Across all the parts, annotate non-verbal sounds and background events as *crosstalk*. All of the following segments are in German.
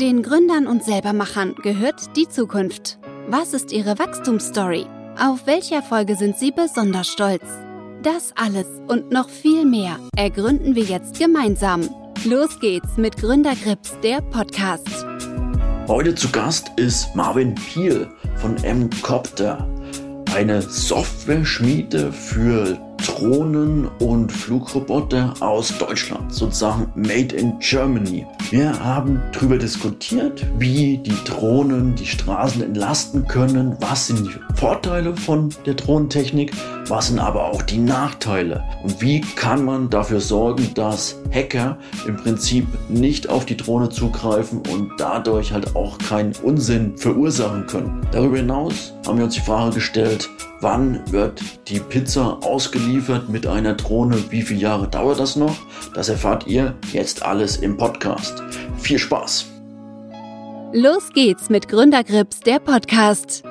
Den Gründern und Selbermachern gehört die Zukunft. Was ist ihre Wachstumsstory? Auf welche Erfolge sind sie besonders stolz? Das alles und noch viel mehr ergründen wir jetzt gemeinsam. Los geht's mit Gründergrips, der Podcast. Heute zu Gast ist Marvin Piel von M-Copter, eine Software-Schmiede für Drohnen und Flugroboter aus Deutschland, sozusagen Made in Germany. Wir haben darüber diskutiert, wie die Drohnen die Straßen entlasten können, was sind die Vorteile von der Drohnentechnik, was sind aber auch die Nachteile und wie kann man dafür sorgen, dass Hacker im Prinzip nicht auf die Drohne zugreifen und dadurch halt auch keinen Unsinn verursachen können. Darüber hinaus haben wir uns die Frage gestellt, wann wird die Pizza ausgeliefert mit einer Drohne, wie viele Jahre dauert das noch? Das erfahrt ihr jetzt alles im Podcast. Viel Spaß! Los geht's mit Gründergrips, der Podcast.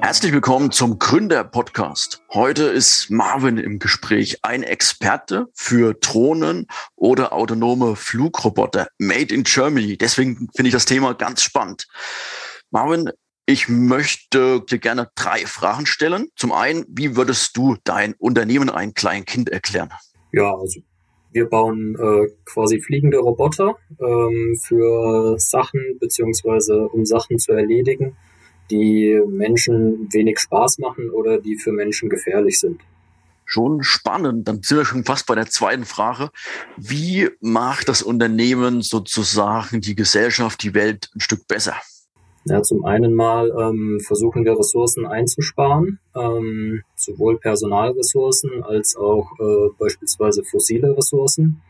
Herzlich willkommen zum Gründer-Podcast. Heute ist Marvin im Gespräch, ein Experte für Drohnen oder autonome Flugroboter, made in Germany. Deswegen finde ich das Thema ganz spannend. Marvin, ich möchte dir gerne drei Fragen stellen. Zum einen, wie würdest du dein Unternehmen einem kleinen Kind erklären? Ja, also wir bauen äh, quasi fliegende Roboter ähm, für Sachen beziehungsweise um Sachen zu erledigen die Menschen wenig Spaß machen oder die für Menschen gefährlich sind. Schon spannend. Dann sind wir schon fast bei der zweiten Frage. Wie macht das Unternehmen sozusagen die Gesellschaft, die Welt ein Stück besser? Ja, zum einen mal ähm, versuchen wir Ressourcen einzusparen, ähm, sowohl Personalressourcen als auch äh, beispielsweise fossile Ressourcen.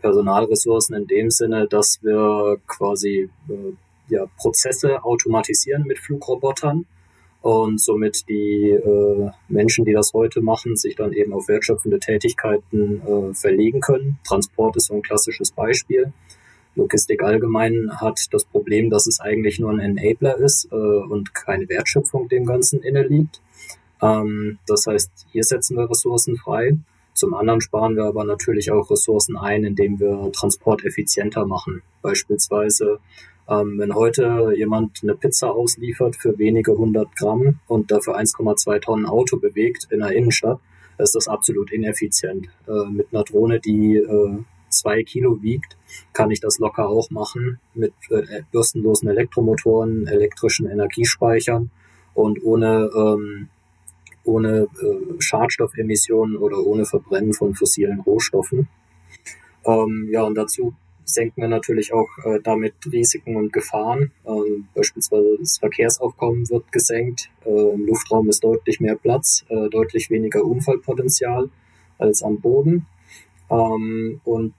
Personalressourcen in dem Sinne, dass wir quasi äh, ja, Prozesse automatisieren mit Flugrobotern und somit die äh, Menschen, die das heute machen, sich dann eben auf wertschöpfende Tätigkeiten äh, verlegen können. Transport ist so ein klassisches Beispiel. Logistik allgemein hat das Problem, dass es eigentlich nur ein Enabler ist äh, und keine Wertschöpfung dem Ganzen inne liegt. Ähm, das heißt, hier setzen wir Ressourcen frei. Zum anderen sparen wir aber natürlich auch Ressourcen ein, indem wir Transport effizienter machen. Beispielsweise ähm, wenn heute jemand eine Pizza ausliefert für wenige hundert Gramm und dafür 1,2 Tonnen Auto bewegt in der Innenstadt, ist das absolut ineffizient. Äh, mit einer Drohne, die äh, zwei Kilo wiegt, kann ich das locker auch machen mit äh, bürstenlosen Elektromotoren, elektrischen Energiespeichern und ohne ähm, ohne äh, Schadstoffemissionen oder ohne Verbrennen von fossilen Rohstoffen. Ähm, ja, und dazu senken wir natürlich auch äh, damit Risiken und Gefahren. Ähm, beispielsweise das Verkehrsaufkommen wird gesenkt, äh, im Luftraum ist deutlich mehr Platz, äh, deutlich weniger Unfallpotenzial als am Boden. Ähm, und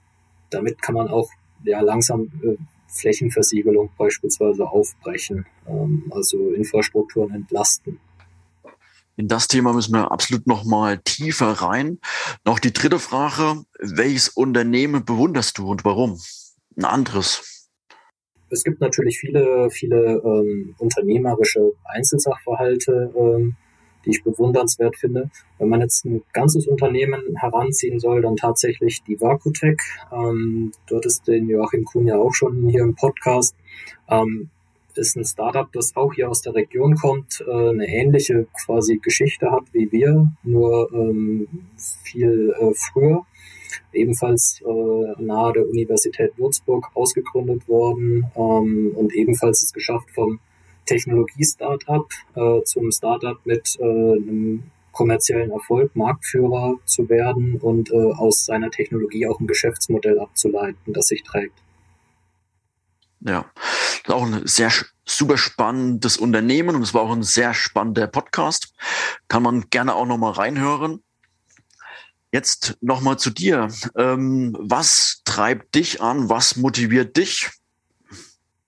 damit kann man auch ja, langsam äh, Flächenversiegelung beispielsweise aufbrechen, ähm, also Infrastrukturen entlasten. In das Thema müssen wir absolut noch mal tiefer rein. Noch die dritte Frage: Welches Unternehmen bewunderst du und warum? ein anderes? Es gibt natürlich viele, viele ähm, unternehmerische Einzelsachverhalte, ähm, die ich bewundernswert finde. Wenn man jetzt ein ganzes Unternehmen heranziehen soll, dann tatsächlich die Vakutec. Ähm, dort ist den Joachim Kuhn ja auch schon hier im Podcast. Ähm, ist ein Startup, das auch hier aus der Region kommt, äh, eine ähnliche quasi Geschichte hat wie wir, nur ähm, viel äh, früher ebenfalls äh, nahe der Universität Würzburg ausgegründet worden ähm, und ebenfalls es geschafft vom Technologie-Startup äh, zum Startup mit äh, einem kommerziellen Erfolg, Marktführer zu werden und äh, aus seiner Technologie auch ein Geschäftsmodell abzuleiten, das sich trägt. Ja, das ist auch ein sehr super spannendes Unternehmen und es war auch ein sehr spannender Podcast. Kann man gerne auch nochmal reinhören. Jetzt nochmal zu dir. Ähm, was treibt dich an? Was motiviert dich?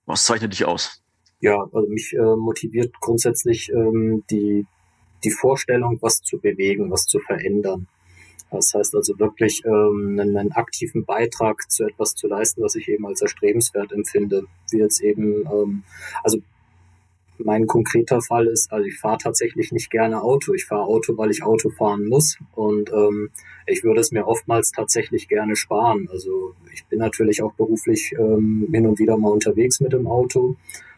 Was zeichnet dich aus? Ja, also mich äh, motiviert grundsätzlich ähm, die, die Vorstellung, was zu bewegen, was zu verändern. Das heißt also wirklich ähm, einen, einen aktiven Beitrag zu etwas zu leisten, was ich eben als erstrebenswert empfinde. Wie jetzt eben, ähm, also mein konkreter Fall ist, also ich fahre tatsächlich nicht gerne Auto. Ich fahre Auto, weil ich Auto fahren muss. Und ähm, ich würde es mir oftmals tatsächlich gerne sparen. Also ich bin natürlich auch beruflich ähm, hin und wieder mal unterwegs mit dem Auto,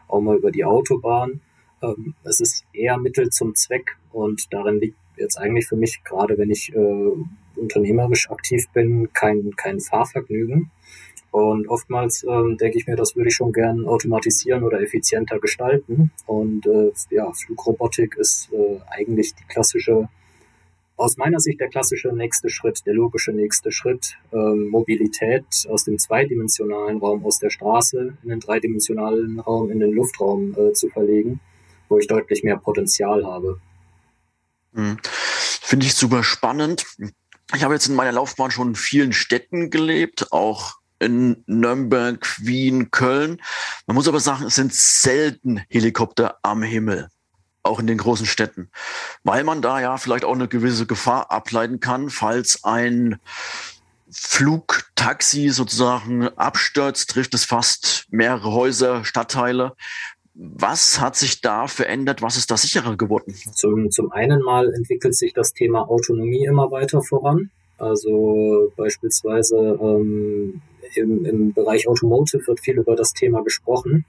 auch mal über die Autobahn. Ähm, es ist eher Mittel zum Zweck und darin liegt jetzt eigentlich für mich, gerade wenn ich äh, unternehmerisch aktiv bin, kein, kein Fahrvergnügen. Und oftmals ähm, denke ich mir, das würde ich schon gern automatisieren oder effizienter gestalten. Und äh, ja, Flugrobotik ist äh, eigentlich die klassische, aus meiner Sicht der klassische nächste Schritt, der logische nächste Schritt, ähm, Mobilität aus dem zweidimensionalen Raum, aus der Straße in den dreidimensionalen Raum, in den Luftraum äh, zu verlegen, wo ich deutlich mehr Potenzial habe. Hm. Finde ich super spannend. Ich habe jetzt in meiner Laufbahn schon in vielen Städten gelebt, auch in Nürnberg, Wien, Köln. Man muss aber sagen, es sind selten Helikopter am Himmel, auch in den großen Städten, weil man da ja vielleicht auch eine gewisse Gefahr ableiten kann, falls ein Flugtaxi sozusagen abstürzt, trifft es fast mehrere Häuser, Stadtteile. Was hat sich da verändert? Was ist da sicherer geworden? Zum, zum einen mal entwickelt sich das Thema Autonomie immer weiter voran. Also beispielsweise ähm, im, im Bereich Automotive wird viel über das Thema gesprochen.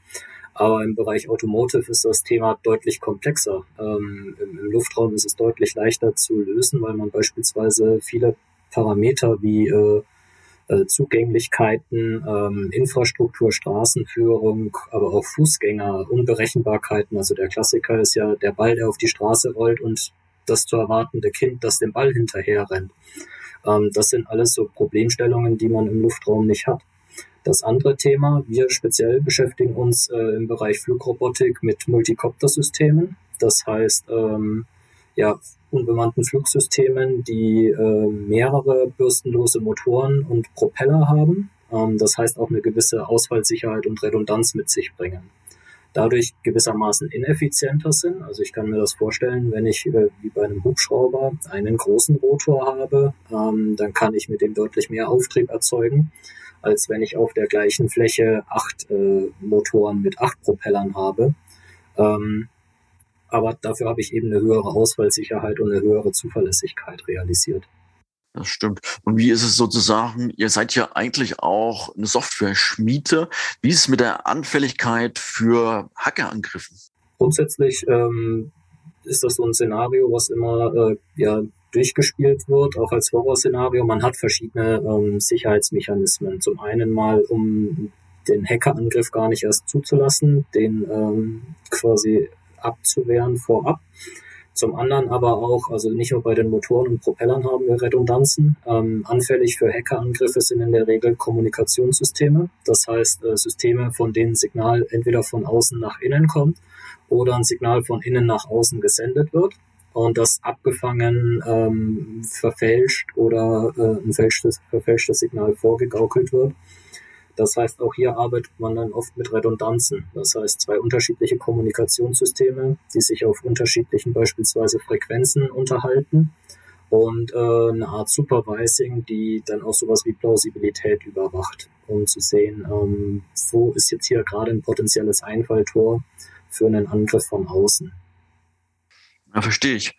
Aber im Bereich Automotive ist das Thema deutlich komplexer. Ähm, im, im, Luftraum ist es deutlich leichter zu lösen, weil man beispielsweise viele Parameter wie äh, äh, Zugänglichkeiten, ähm, Infrastruktur, Straßenführung, aber auch Fußgänger, Unberechenbarkeiten. Also der Klassiker ist ja der Ball, der auf die Straße rollt und das zu erwartende Kind, das dem Ball hinterher rennt. Ähm, das sind alles so Problemstellungen, die man im Luftraum nicht hat. Das andere Thema, wir speziell beschäftigen uns äh, im Bereich Flugrobotik mit Multicopter-Systemen. Das heißt, ähm, ja, unbemannten Flugsystemen, die äh, mehrere bürstenlose Motoren und Propeller haben. Ähm, das heißt auch eine gewisse Ausfallsicherheit und Redundanz mit sich bringen dadurch gewissermaßen ineffizienter sind. Also ich kann mir das vorstellen, wenn ich äh, wie bei einem Hubschrauber einen großen Rotor habe, ähm, dann kann ich mit dem deutlich mehr Auftrieb erzeugen, als wenn ich auf der gleichen Fläche acht äh, Motoren mit acht Propellern habe. Ähm, aber dafür habe ich eben eine höhere Ausfallsicherheit und eine höhere Zuverlässigkeit realisiert. Das stimmt. Und wie ist es sozusagen, ihr seid ja eigentlich auch eine Software-Schmiede. Wie ist es mit der Anfälligkeit für Hackerangriffen? Grundsätzlich ähm, ist das so ein Szenario, was immer äh, ja, durchgespielt wird, auch als Horrorszenario. Man hat verschiedene ähm, Sicherheitsmechanismen. Zum einen mal, um den Hackerangriff gar nicht erst zuzulassen, den ähm, quasi abzuwehren vorab. Zum anderen aber auch, also nicht nur bei den Motoren und Propellern haben wir Redundanzen. Ähm, anfällig für Hackerangriffe sind in der Regel Kommunikationssysteme. Das heißt äh, Systeme, von denen Signal entweder von außen nach innen kommt oder ein Signal von innen nach außen gesendet wird und das abgefangen, ähm, verfälscht oder äh, ein verfälschtes Signal vorgegaukelt wird. Das heißt, auch hier arbeitet man dann oft mit Redundanzen. Das heißt, zwei unterschiedliche Kommunikationssysteme, die sich auf unterschiedlichen beispielsweise Frequenzen unterhalten und äh, eine Art Supervising, die dann auch sowas wie Plausibilität überwacht, um zu sehen, ähm, wo ist jetzt hier gerade ein potenzielles Einfalltor für einen Angriff von außen. Ja, verstehe ich.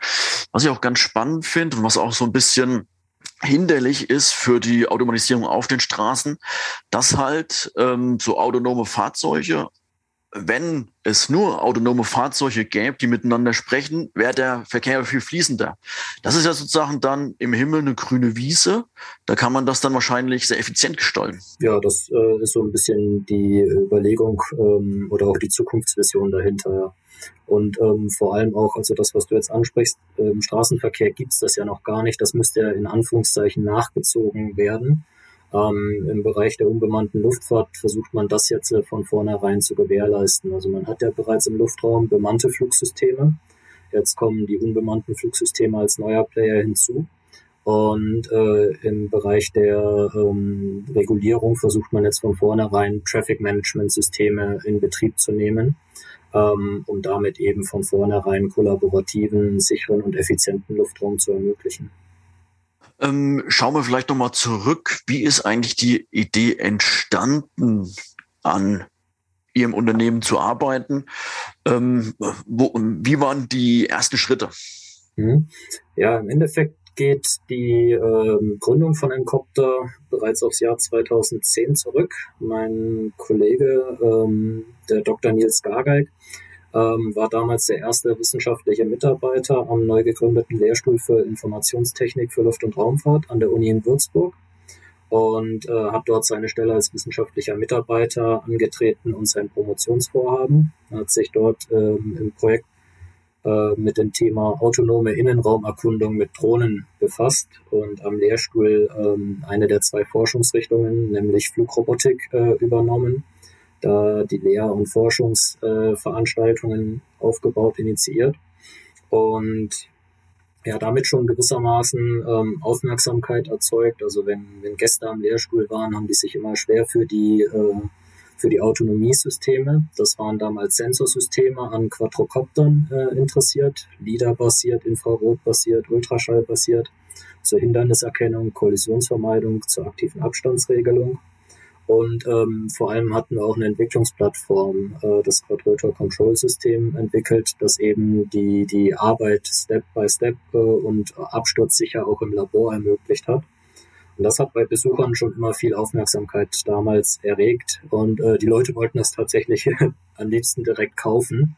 Was ich auch ganz spannend finde und was auch so ein bisschen hinderlich ist für die Automatisierung auf den Straßen, dass halt ähm, so autonome Fahrzeuge, wenn es nur autonome Fahrzeuge gäbe, die miteinander sprechen, wäre der Verkehr viel fließender. Das ist ja sozusagen dann im Himmel eine grüne Wiese. Da kann man das dann wahrscheinlich sehr effizient gestalten. Ja, das äh, ist so ein bisschen die Überlegung ähm, oder auch die Zukunftsvision dahinter. Und ähm, vor allem auch, also das, was du jetzt ansprichst, im Straßenverkehr gibt's das ja noch gar nicht. Das müsste ja in Anführungszeichen nachgezogen werden. Ähm, Im Bereich der unbemannten Luftfahrt versucht man das jetzt äh, von vornherein zu gewährleisten. Also man hat ja bereits im Luftraum bemannte Flugsysteme. Jetzt kommen die unbemannten Flugsysteme als neuer Player hinzu. Und äh, im Bereich der ähm, Regulierung versucht man jetzt von vornherein Traffic Management Systeme in Betrieb zu nehmen ähm, um damit eben von vornherein kollaborativen, sicheren und effizienten Luftraum zu ermöglichen. Ähm, schauen wir vielleicht nochmal zurück. Wie ist eigentlich die Idee entstanden, an Ihrem Unternehmen zu arbeiten? Ähm, wo, wie waren die ersten Schritte? Mhm. Ja, im Endeffekt geht die ähm, Gründung von Encopter bereits aufs Jahr 2010 zurück. Mein Kollege, ähm, der Dr. Nils Gargeig, ähm, war damals der erste wissenschaftliche Mitarbeiter am neu gegründeten Lehrstuhl für Informationstechnik für Luft- und Raumfahrt an der Uni in Würzburg und äh, hat dort seine Stelle als wissenschaftlicher Mitarbeiter angetreten und sein Promotionsvorhaben. Er hat sich dort ähm, im Projekt äh, mit dem Thema autonome Innenraumerkundung mit Drohnen befasst und am Lehrstuhl ähm, eine der zwei Forschungsrichtungen, nämlich Flugrobotik, äh, übernommen da die Lehr- und Forschungsveranstaltungen äh, aufgebaut, initiiert und ja, damit schon gewissermaßen ähm, Aufmerksamkeit erzeugt. Also wenn, wenn Gäste am Lehrstuhl waren, haben die sich immer schwer für die, äh, für die Autonomiesysteme. Das waren damals Sensorsysteme an Quadrocoptern äh, interessiert, LIDAR-basiert, Infrarot-basiert, Ultraschall-basiert, zur Hinderniserkennung, Kollisionsvermeidung, zur aktiven Abstandsregelung. Und ähm, vor allem hatten wir auch eine Entwicklungsplattform, äh, das Quadrotor Control System entwickelt, das eben die, die Arbeit Step by Step äh, und absturzsicher auch im Labor ermöglicht hat. Und das hat bei Besuchern schon immer viel Aufmerksamkeit damals erregt. Und äh, die Leute wollten das tatsächlich *laughs* am liebsten direkt kaufen.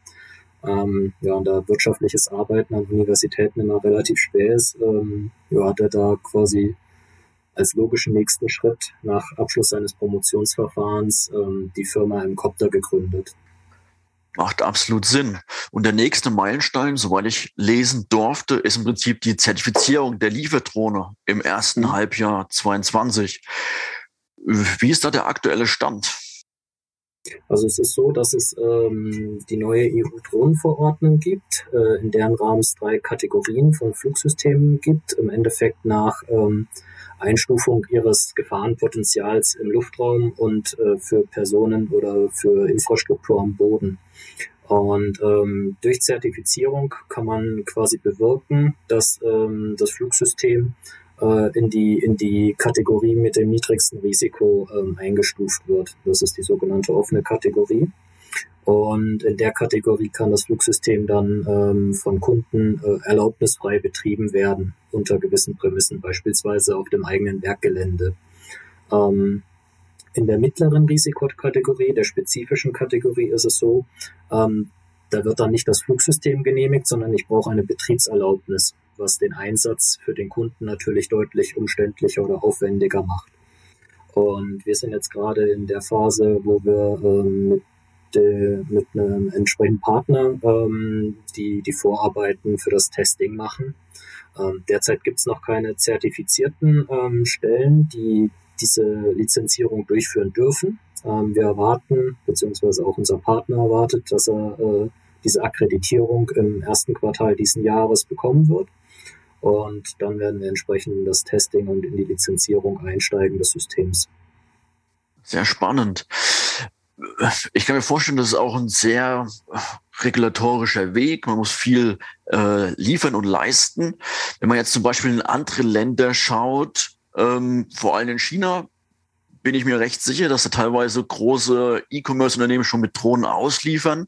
Ähm, ja, und da wirtschaftliches Arbeiten an Universitäten immer relativ schwer ist, ähm, ja, hat er da quasi als logischen nächsten Schritt nach Abschluss seines Promotionsverfahrens ähm, die Firma im Copter gegründet. Macht absolut Sinn. Und der nächste Meilenstein, soweit ich lesen durfte, ist im Prinzip die Zertifizierung der Lieferdrohne im ersten mhm. Halbjahr 22. Wie ist da der aktuelle Stand? Also es ist so, dass es ähm, die neue EU-Drohnenverordnung gibt, äh, in deren Rahmen es drei Kategorien von Flugsystemen gibt. Im Endeffekt nach ähm, Einstufung ihres Gefahrenpotenzials im Luftraum und äh, für Personen oder für Infrastruktur am Boden. Und ähm, durch Zertifizierung kann man quasi bewirken, dass ähm, das Flugsystem äh, in, die, in die Kategorie mit dem niedrigsten Risiko ähm, eingestuft wird. Das ist die sogenannte offene Kategorie. Und in der Kategorie kann das Flugsystem dann ähm, von Kunden äh, erlaubnisfrei betrieben werden, unter gewissen Prämissen, beispielsweise auf dem eigenen Werkgelände. Ähm, in der mittleren Risikokategorie, der spezifischen Kategorie, ist es so, ähm, da wird dann nicht das Flugsystem genehmigt, sondern ich brauche eine Betriebserlaubnis, was den Einsatz für den Kunden natürlich deutlich umständlicher oder aufwendiger macht. Und wir sind jetzt gerade in der Phase, wo wir ähm, mit äh, mit einem entsprechenden Partner ähm, die, die Vorarbeiten für das Testing machen. Ähm, derzeit gibt es noch keine zertifizierten ähm, Stellen, die diese Lizenzierung durchführen dürfen. Ähm, wir erwarten, beziehungsweise auch unser Partner erwartet, dass er äh, diese Akkreditierung im ersten Quartal diesen Jahres bekommen wird. Und dann werden wir entsprechend in das Testing und in die Lizenzierung einsteigen des Systems. Sehr spannend ich kann mir vorstellen, das ist auch ein sehr regulatorischer Weg. Man muss viel äh, liefern und leisten. Wenn man jetzt zum Beispiel in andere Länder schaut, ähm, vor allem in China, bin ich mir recht sicher, dass da teilweise große E-Commerce-Unternehmen schon mit Drohnen ausliefern.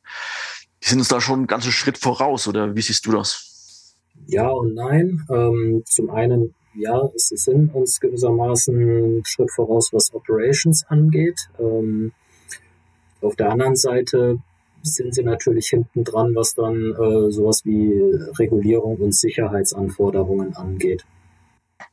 Die sind uns da schon einen ganzen Schritt voraus, oder wie siehst du das? Ja und nein. Ähm, zum einen, ja, es sind uns gewissermaßen einen Schritt voraus, was Operations angeht. Ähm, auf der anderen Seite sind sie natürlich hinten dran, was dann äh, sowas wie Regulierung und Sicherheitsanforderungen angeht.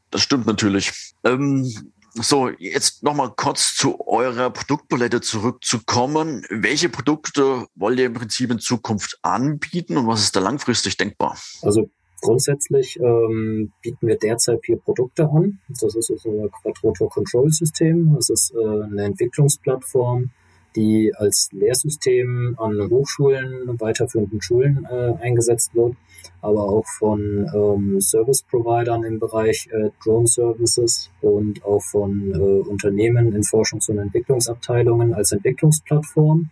Das stimmt natürlich. Ähm, so, jetzt nochmal kurz zu eurer Produktpalette zurückzukommen. Welche Produkte wollt ihr im Prinzip in Zukunft anbieten und was ist da langfristig denkbar? Also grundsätzlich ähm, bieten wir derzeit vier Produkte an. Das ist unser Quadrotor Control System. Das ist äh, eine Entwicklungsplattform, die als Lehrsystem an Hochschulen, weiterführenden Schulen äh, eingesetzt wird, aber auch von ähm, Service-Providern im Bereich äh, Drone Services und auch von äh, Unternehmen in Forschungs- und Entwicklungsabteilungen als Entwicklungsplattform.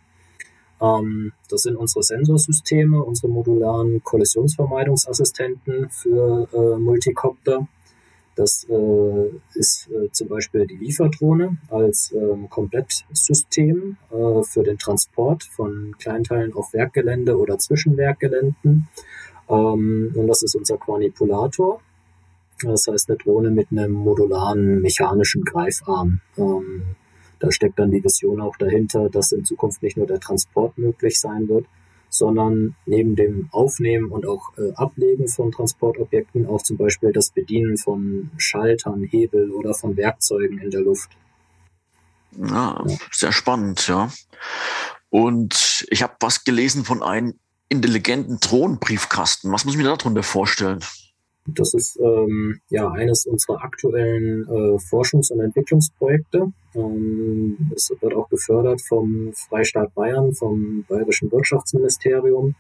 Ähm, das sind unsere Sensorsysteme, unsere modularen Kollisionsvermeidungsassistenten für äh, Multicopter Das äh, ist äh, zum Beispiel die Lieferdrohne als ähm, Komplettsystem äh, für den Transport von Kleinteilen auf Werkgelände oder zwischen Werkgeländen. Ähm, und das ist unser Quanipulator. Das heißt eine Drohne mit einem modularen mechanischen Greifarm. Ähm, da steckt dann die Vision auch dahinter, dass in Zukunft nicht nur der Transport möglich sein wird, sondern neben dem Aufnehmen und auch äh, Ablegen von Transportobjekten auch zum Beispiel das Bedienen von Schaltern, Hebel oder von Werkzeugen in der Luft. Ja, sehr spannend, ja. Und ich habe was gelesen von einem intelligenten Drohnenbriefkasten. Was muss ich mir darunter vorstellen? Das ist ähm, ja eines unserer aktuellen äh, Forschungs- und Entwicklungsprojekte. Ähm, es wird auch gefördert vom Freistaat Bayern, vom Bayerischen Wirtschaftsministerium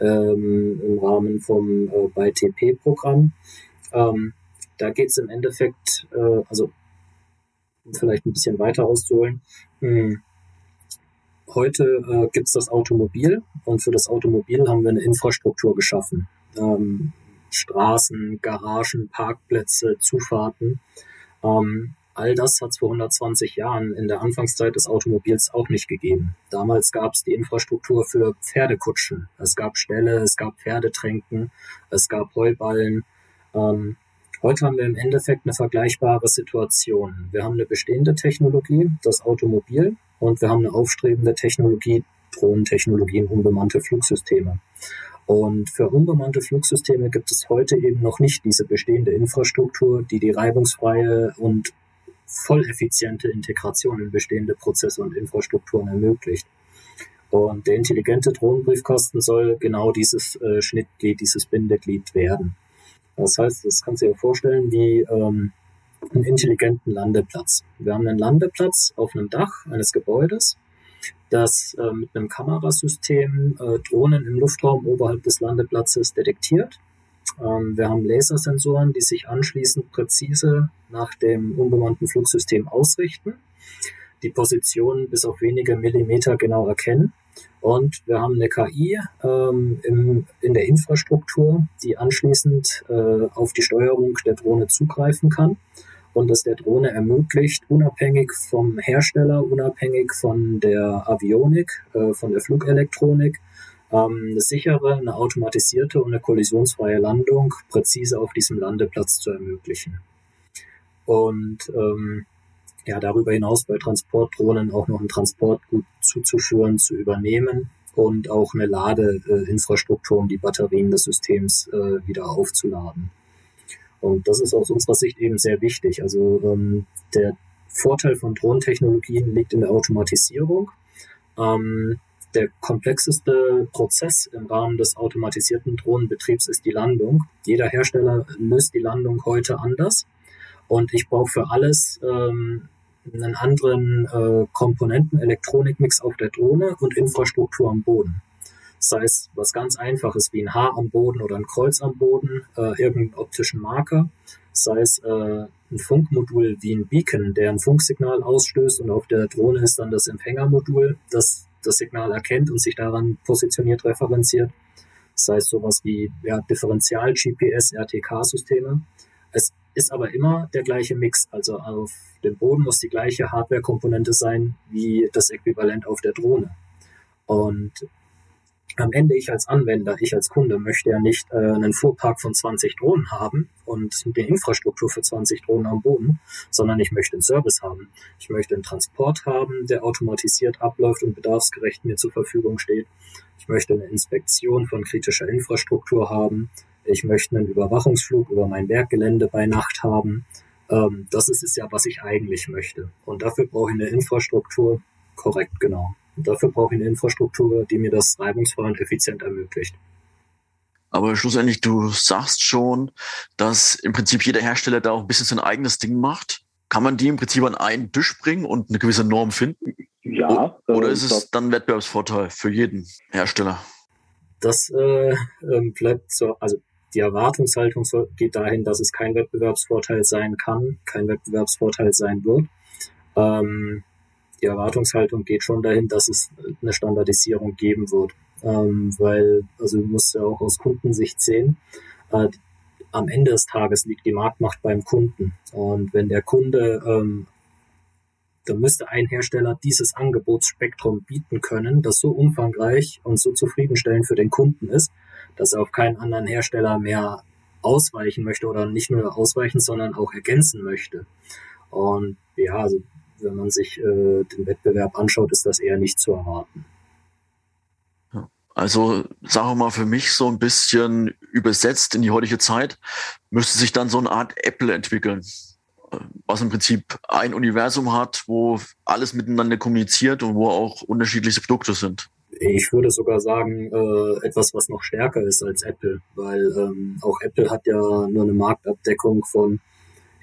ähm, im Rahmen vom äh, BayTP-Programm. Ähm, da geht es im Endeffekt, äh, also um vielleicht ein bisschen weiter auszuholen. Hm. Heute äh, gibt es das Automobil und für das Automobil haben wir eine Infrastruktur geschaffen. Ähm, Straßen, Garagen, Parkplätze, Zufahrten. Ähm, all das hat es vor 120 Jahren in der Anfangszeit des Automobils auch nicht gegeben. Damals gab es die Infrastruktur für Pferdekutschen. Es gab Ställe, es gab Pferdetränken, es gab Heuballen. Ähm, heute haben wir im Endeffekt eine vergleichbare Situation. Wir haben eine bestehende Technologie, das Automobil, und wir haben eine aufstrebende Technologie, Drohnentechnologien, unbemannte Flugsysteme. Und für unbemannte Flugsysteme gibt es heute eben noch nicht diese bestehende Infrastruktur, die die reibungsfreie und voll effiziente Integration in bestehende Prozesse und Infrastrukturen ermöglicht. Und der intelligente Drohnenbriefkasten soll genau dieses äh, Schnittglied, dieses Bindeglied werden. Das heißt, das kannst du dir vorstellen wie ähm, einen intelligenten Landeplatz. Wir haben einen Landeplatz auf einem Dach eines Gebäudes das äh, mit einem Kamerasystem äh, Drohnen im Luftraum oberhalb des Landeplatzes detektiert. Ähm, wir haben Lasersensoren, die sich anschließend präzise nach dem unbemannten Flugsystem ausrichten, die Position bis auf wenige Millimeter genau erkennen. Und wir haben eine KI ähm, im, in der Infrastruktur, die anschließend äh, auf die Steuerung der Drohne zugreifen kann und es der Drohne ermöglicht, unabhängig vom Hersteller, unabhängig von der Avionik, äh, von der Flugelektronik, ähm, eine sichere, eine automatisierte und eine kollisionsfreie Landung präzise auf diesem Landeplatz zu ermöglichen. Und ähm, ja, darüber hinaus bei Transportdrohnen auch noch ein Transportgut zuzuführen, zu übernehmen und auch eine Ladeinfrastruktur, um die Batterien des Systems äh, wieder aufzuladen. Und das ist aus unserer Sicht eben sehr wichtig. Also ähm, der Vorteil von Drohnentechnologien liegt in der Automatisierung. Ähm, der komplexeste Prozess im Rahmen des automatisierten Drohnenbetriebs ist die Landung. Jeder Hersteller löst die Landung heute anders. Und ich brauche für alles ähm, einen anderen äh, Komponenten, Elektronikmix auf der Drohne und Infrastruktur am Boden sei es was ganz Einfaches wie ein Haar am Boden oder ein Kreuz am Boden, äh, irgendeinen optischen Marker, sei es äh, ein Funkmodul wie ein Beacon, der ein Funksignal ausstößt und auf der Drohne ist dann das Empfängermodul, das das Signal erkennt und sich daran positioniert referenziert, sei es sowas wie ja, Differential-GPS, RTK-Systeme. Es ist aber immer der gleiche Mix. Also auf dem Boden muss die gleiche Hardware-Komponente sein wie das Äquivalent auf der Drohne. Und am Ende ich als Anwender, ich als Kunde möchte ja nicht äh, einen Fuhrpark von 20 Drohnen haben und die Infrastruktur für 20 Drohnen am Boden, sondern ich möchte einen Service haben. Ich möchte einen Transport haben, der automatisiert abläuft und bedarfsgerecht mir zur Verfügung steht. Ich möchte eine Inspektion von kritischer Infrastruktur haben. Ich möchte einen Überwachungsflug über mein Werkgelände bei Nacht haben. Ähm, das ist es ja, was ich eigentlich möchte. Und dafür brauche ich eine Infrastruktur. Korrekt, genau. Und dafür brauche ich eine Infrastruktur, die mir das reibungsfrei und effizient ermöglicht. Aber schlussendlich, du sagst schon, dass im Prinzip jeder Hersteller da auch ein bisschen sein eigenes Ding macht. Kann man die im Prinzip an einen Tisch bringen und eine gewisse Norm finden? Ja. Oder ist es dann Wettbewerbsvorteil für jeden Hersteller? Das äh, ähm, bleibt so, also die Erwartungshaltung geht dahin, dass es kein Wettbewerbsvorteil sein kann, kein Wettbewerbsvorteil sein wird. Ähm, die Erwartungshaltung geht schon dahin, dass es eine Standardisierung geben wird. Ähm, weil, also du musst ja auch aus Kundensicht sehen, äh, am Ende des Tages liegt die Marktmacht beim Kunden. Und wenn der Kunde, ähm, da müsste ein Hersteller dieses Angebotsspektrum bieten können, das so umfangreich und so zufriedenstellend für den Kunden ist, dass er auf keinen anderen Hersteller mehr ausweichen möchte oder nicht nur ausweichen, sondern auch ergänzen möchte. Und ja, also wenn man sich äh, den Wettbewerb anschaut, ist das eher nicht zu erwarten. Also sagen wir mal für mich so ein bisschen übersetzt in die heutige Zeit, müsste sich dann so eine Art Apple entwickeln, was im Prinzip ein Universum hat, wo alles miteinander kommuniziert und wo auch unterschiedliche Produkte sind. Ich würde sogar sagen, äh, etwas, was noch stärker ist als Apple, weil ähm, auch Apple hat ja nur eine Marktabdeckung von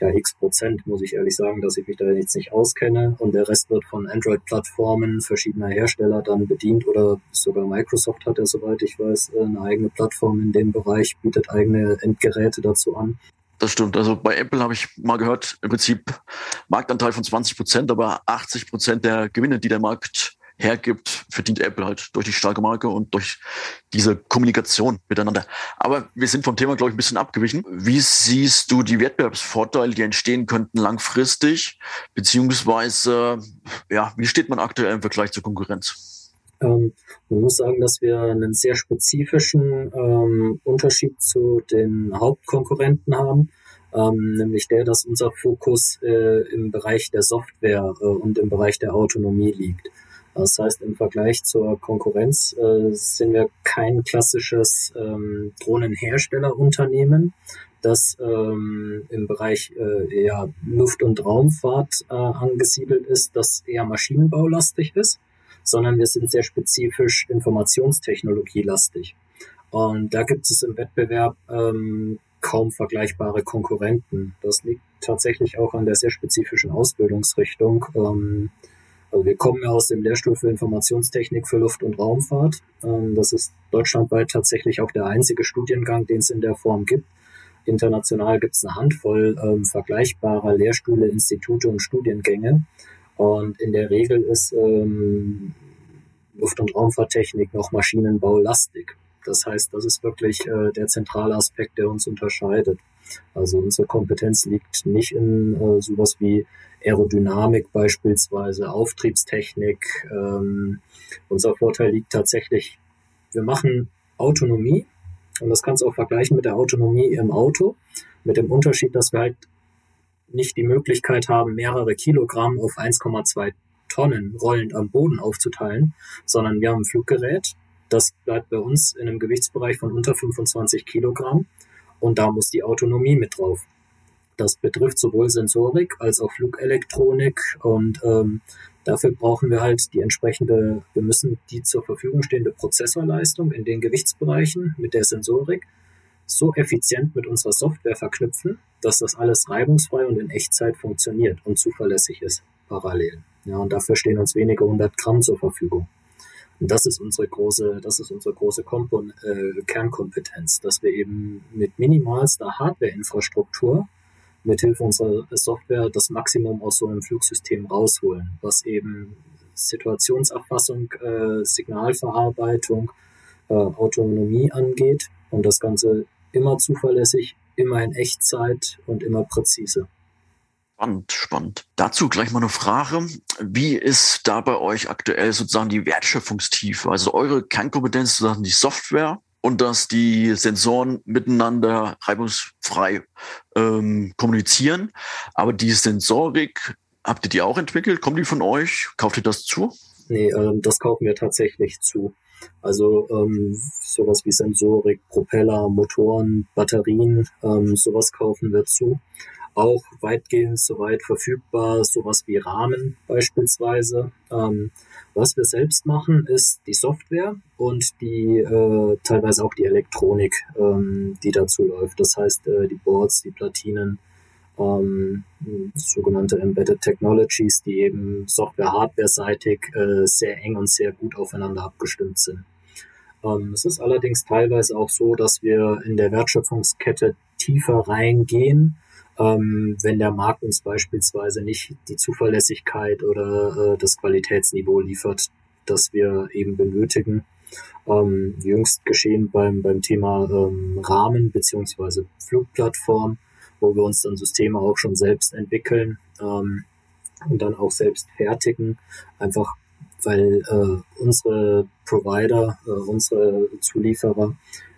ja, x Prozent, muss ich ehrlich sagen, dass ich mich da jetzt nicht auskenne. Und der Rest wird von Android-Plattformen verschiedener Hersteller dann bedient oder sogar Microsoft hat ja, soweit ich weiß, eine eigene Plattform in dem Bereich, bietet eigene Endgeräte dazu an. Das stimmt. Also bei Apple habe ich mal gehört, im Prinzip Marktanteil von 20 Prozent, aber 80 Prozent der Gewinne, die der Markt hergibt, verdient Apple halt durch die starke Marke und durch diese Kommunikation miteinander. Aber wir sind vom Thema, glaube ich, ein bisschen abgewichen. Wie siehst du die Wettbewerbsvorteile, die entstehen könnten langfristig? Beziehungsweise, ja, wie steht man aktuell im Vergleich zur Konkurrenz? Ähm, man muss sagen, dass wir einen sehr spezifischen ähm, Unterschied zu den Hauptkonkurrenten haben. Ähm, nämlich der, dass unser Fokus äh, im Bereich der Software äh, und im Bereich der Autonomie liegt. Das heißt, im Vergleich zur Konkurrenz äh, sind wir kein klassisches ähm, Drohnenherstellerunternehmen, das ähm, im Bereich äh, ja, Luft- und Raumfahrt äh, angesiedelt ist, das eher maschinenbaulastig ist, sondern wir sind sehr spezifisch informationstechnologielastig. Und da gibt es im Wettbewerb ähm, kaum vergleichbare Konkurrenten. Das liegt tatsächlich auch an der sehr spezifischen Ausbildungsrichtung. Ähm, also wir kommen ja aus dem Lehrstuhl für Informationstechnik für Luft- und Raumfahrt. Ähm, das ist deutschlandweit tatsächlich auch der einzige Studiengang, den es in der Form gibt. International gibt es eine Handvoll ähm, vergleichbarer Lehrstühle, Institute und Studiengänge. Und in der Regel ist ähm, Luft- und Raumfahrttechnik noch Maschinenbau-lastig. Das heißt, das ist wirklich äh, der zentrale Aspekt, der uns unterscheidet. Also unsere Kompetenz liegt nicht in äh, sowas wie Aerodynamik beispielsweise, Auftriebstechnik. Ähm, unser Vorteil liegt tatsächlich, wir machen Autonomie und das kannst du auch vergleichen mit der Autonomie im Auto, mit dem Unterschied, dass wir halt nicht die Möglichkeit haben, mehrere Kilogramm auf 1,2 Tonnen rollend am Boden aufzuteilen, sondern wir haben ein Fluggerät, das bleibt bei uns in einem Gewichtsbereich von unter 25 Kilogramm und da muss die Autonomie mit drauf. Das betrifft sowohl Sensorik als auch Flugelektronik und ähm, dafür brauchen wir halt die entsprechende, wir müssen die zur Verfügung stehende Prozessorleistung in den Gewichtsbereichen mit der Sensorik so effizient mit unserer Software verknüpfen, dass das alles reibungsfrei und in Echtzeit funktioniert und zuverlässig ist, parallel. Ja, und dafür stehen uns wenige hundert Gramm zur Verfügung. Und das ist unsere große, das ist unsere große Kompon äh, Kernkompetenz, dass wir eben mit minimalster Hardware-Infrastruktur mithilfe unserer Software das Maximum aus so einem Flugsystem rausholen, was eben Situationserfassung, äh, Signalverarbeitung, äh, Autonomie angeht und das Ganze immer zuverlässig, immer in Echtzeit und immer präzise. Spannend, spannend. Dazu gleich mal eine Frage. Wie ist da bei euch aktuell sozusagen die Wertschöpfungstiefe? Also eure Kernkompetenz sozusagen die Software und dass die Sensoren miteinander reibungsfrei ähm, kommunizieren. Aber die Sensorik, habt ihr die auch entwickelt? Kommt die von euch? Kauft ihr das zu? Nee, ähm, das kaufen wir tatsächlich zu. Also ähm, sowas wie Sensorik, Propeller, Motoren, Batterien, ähm, sowas kaufen wir zu auch weitgehend soweit verfügbar, sowas wie Rahmen beispielsweise. Ähm, was wir selbst machen, ist die Software und die äh, teilweise auch die Elektronik, ähm, die dazu läuft. Das heißt, äh, die Boards, die Platinen, ähm, sogenannte Embedded Technologies, die eben Software-Hardware-seitig äh, sehr eng und sehr gut aufeinander abgestimmt sind. Ähm, es ist allerdings teilweise auch so, dass wir in der Wertschöpfungskette tiefer reingehen ähm, wenn der Markt uns beispielsweise nicht die Zuverlässigkeit oder äh, das Qualitätsniveau liefert, das wir eben benötigen. Ähm, jüngst geschehen beim, beim Thema ähm, Rahmen beziehungsweise Flugplattform, wo wir uns dann Systeme auch schon selbst entwickeln ähm, und dann auch selbst fertigen, einfach weil äh, unsere Provider, äh, unsere Zulieferer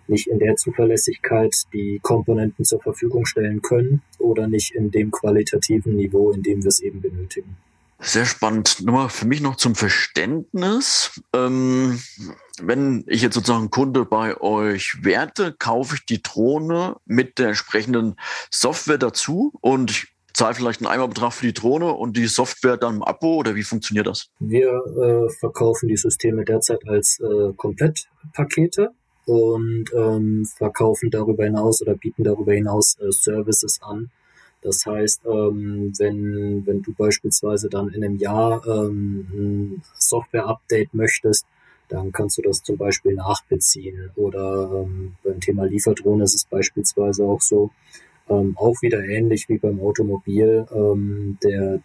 nicht in der Zuverlässigkeit die Komponenten zur Verfügung stellen können oder nicht in dem qualitativen Niveau, in dem wir es eben benötigen. Sehr spannend. Nur für mich noch zum Verständnis. Ähm, wenn ich jetzt sozusagen Kunde bei euch werte, kaufe ich die Drohne mit der entsprechenden Software dazu und ich zahle vielleicht einen Eimerbetrag für die Drohne und die Software dann im Abo oder wie funktioniert das? Wir äh, verkaufen die Systeme derzeit als äh, Komplettpakete und ähm, verkaufen darüber hinaus oder bieten darüber hinaus äh, Services an. Das heißt, ähm, wenn, wenn du beispielsweise dann in einem Jahr ähm, ein Software-Update möchtest, dann kannst du das zum Beispiel nachbeziehen. Oder ähm, beim Thema Lieferdrohne ist es beispielsweise auch so, ähm, auch wieder ähnlich wie beim Automobil, ähm, der,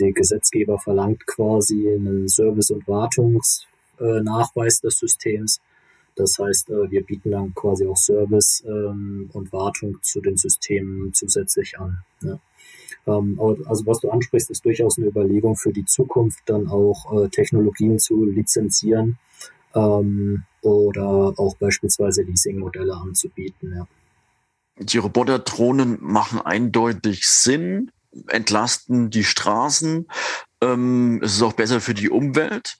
der Gesetzgeber verlangt quasi einen Service- und Wartungsnachweis äh, des Systems. Das heißt, äh, wir bieten dann quasi auch Service ähm, und Wartung zu den Systemen zusätzlich an. Ja. Ähm, also was du ansprichst, ist durchaus eine Überlegung für die Zukunft, dann auch äh, Technologien zu lizenzieren ähm, oder auch beispielsweise Leasingmodelle anzubieten. Ja. Die Roboterdrohnen machen eindeutig Sinn, entlasten die Straßen. Ähm, es ist auch besser für die Umwelt.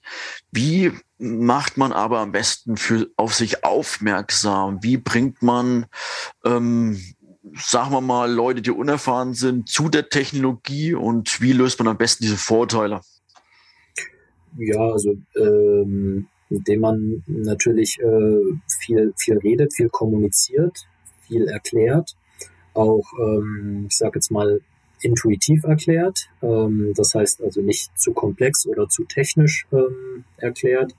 Wie macht man aber am besten für, auf sich aufmerksam? Wie bringt man, ähm, sagen wir mal, Leute, die unerfahren sind, zu der Technologie und wie löst man am besten diese Vorteile? Ja, also ähm, indem man natürlich äh, viel, viel redet, viel kommuniziert, viel erklärt, auch, ähm, ich sage jetzt mal, intuitiv erklärt. Ähm, das heißt also nicht zu komplex oder zu technisch ähm, erklärt.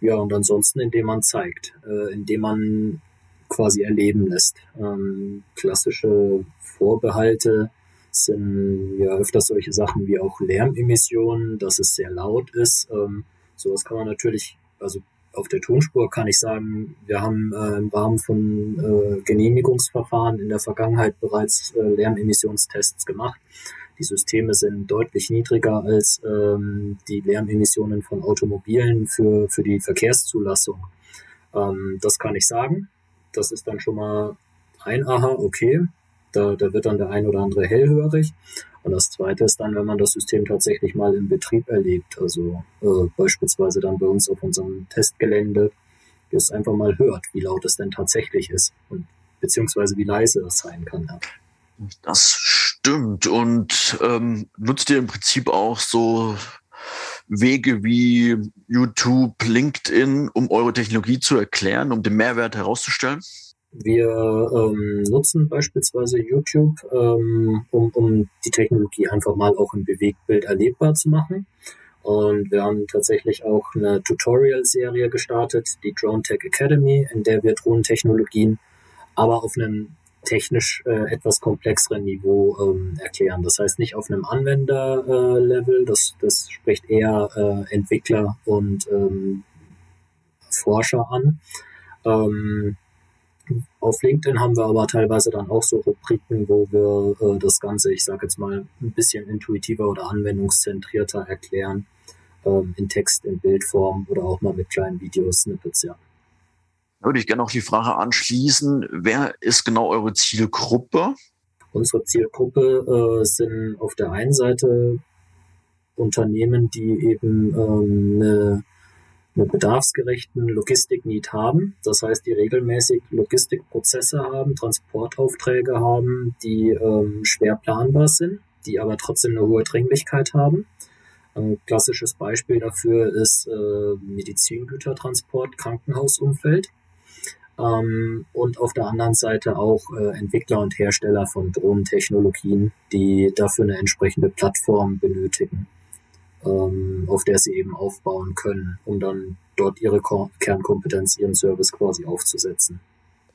Ja, und ansonsten, indem man zeigt, äh, indem man quasi erleben lässt. Ähm, klassische Vorbehalte sind ja öfters solche Sachen wie auch Lärmemissionen, dass es sehr laut ist. Ähm, sowas kann man natürlich, also auf der Tonspur kann ich sagen, wir haben äh, im Rahmen von äh, Genehmigungsverfahren in der Vergangenheit bereits äh, Lärmemissionstests gemacht. Die Systeme sind deutlich niedriger als ähm, die Lärmemissionen von Automobilen für, für die Verkehrszulassung. Ähm, das kann ich sagen. Das ist dann schon mal ein Aha, okay. Da, da wird dann der ein oder andere hellhörig. Und das Zweite ist dann, wenn man das System tatsächlich mal im Betrieb erlebt, also äh, beispielsweise dann bei uns auf unserem Testgelände, das einfach mal hört, wie laut es denn tatsächlich ist und beziehungsweise wie leise es sein kann. Ja. Das stimmt. Und ähm, nutzt ihr im Prinzip auch so Wege wie YouTube, LinkedIn, um eure Technologie zu erklären, um den Mehrwert herauszustellen? Wir ähm, nutzen beispielsweise YouTube, ähm, um, um die Technologie einfach mal auch im Bewegtbild erlebbar zu machen. Und wir haben tatsächlich auch eine Tutorial-Serie gestartet, die Drone Tech Academy, in der wir Drohnentechnologien aber auf einem technisch äh, etwas komplexeren Niveau ähm, erklären. Das heißt nicht auf einem Anwender-Level, äh, das, das spricht eher äh, Entwickler und ähm, Forscher an. Ähm, auf LinkedIn haben wir aber teilweise dann auch so Rubriken, wo wir äh, das Ganze, ich sage jetzt mal, ein bisschen intuitiver oder anwendungszentrierter erklären, ähm, in Text, in Bildform oder auch mal mit kleinen Videosnippets, ja. Da würde ich gerne noch die Frage anschließen, wer ist genau eure Zielgruppe? Unsere Zielgruppe äh, sind auf der einen Seite Unternehmen, die eben ähm, eine einen bedarfsgerechten Logistik-Need haben. Das heißt, die regelmäßig Logistikprozesse haben, Transportaufträge haben, die ähm, schwer planbar sind, die aber trotzdem eine hohe Dringlichkeit haben. Ein klassisches Beispiel dafür ist äh, Medizingütertransport, Krankenhausumfeld. Ähm, und auf der anderen Seite auch äh, Entwickler und Hersteller von Drohnentechnologien, die dafür eine entsprechende Plattform benötigen ähm, auf der sie eben aufbauen können, um dann dort ihre Ko Kernkompetenz, ihren Service quasi aufzusetzen.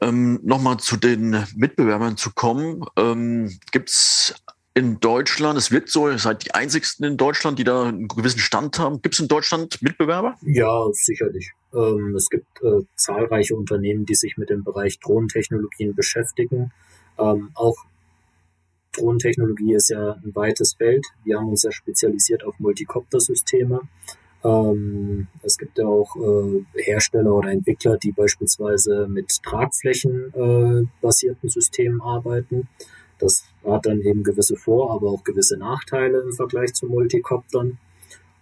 Ähm, Nochmal zu den Mitbewerbern zu kommen. Ähm, Gibt es in Deutschland, es wirkt so, ihr seid die einzigsten in Deutschland, die da einen gewissen Stand haben. Gibt es in Deutschland Mitbewerber? Ja, sicherlich. Ähm, es gibt äh, zahlreiche Unternehmen, die sich mit dem Bereich Drohnentechnologien beschäftigen. Ähm, auch Drohnentechnologie ist ja ein weites Feld. Wir haben uns ja spezialisiert auf Multicopter-Systeme. Ähm, es gibt ja auch äh, Hersteller oder Entwickler, die beispielsweise mit Tragflächen-basierten äh, Systemen arbeiten. Das hat dann eben gewisse Vor-, aber auch gewisse Nachteile im Vergleich zu Multicoptern.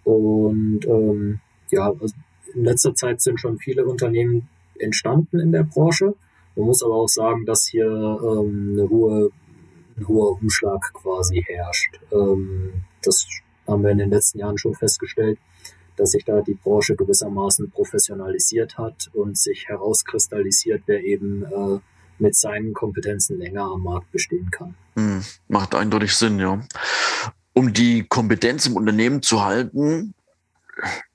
Und ähm, ja, also in letzter Zeit sind schon viele Unternehmen entstanden in der Branche. Man muss aber auch sagen, dass hier ähm, eine hohe, ein hoher Umschlag quasi herrscht. Ähm, das haben wir in den letzten Jahren schon festgestellt, dass sich da die Branche gewissermaßen professionalisiert hat und sich herauskristallisiert, wer eben äh, mit seinen Kompetenzen länger am Markt bestehen kann. Hm, macht eindeutig Sinn, ja. Um die Kompetenz im Unternehmen zu halten,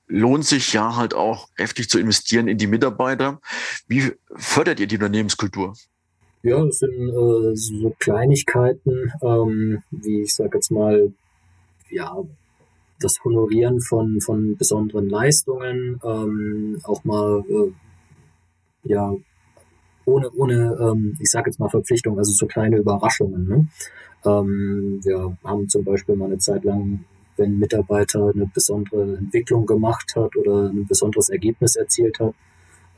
lohnt sich ja halt auch heftig zu investieren in die Mitarbeiter. Wie fördert ihr die Unternehmenskultur? Ja, es sind äh, so Kleinigkeiten, ähm, wie ich sage jetzt mal, ja, das Honorieren von, von besonderen Leistungen, ähm, auch mal äh, ja, ohne, ohne ähm, ich sage jetzt mal Verpflichtung, also so kleine Überraschungen. Ne? Ähm, wir haben zum Beispiel mal eine Zeit lang, wenn ein Mitarbeiter eine besondere Entwicklung gemacht hat oder ein besonderes Ergebnis erzielt hat,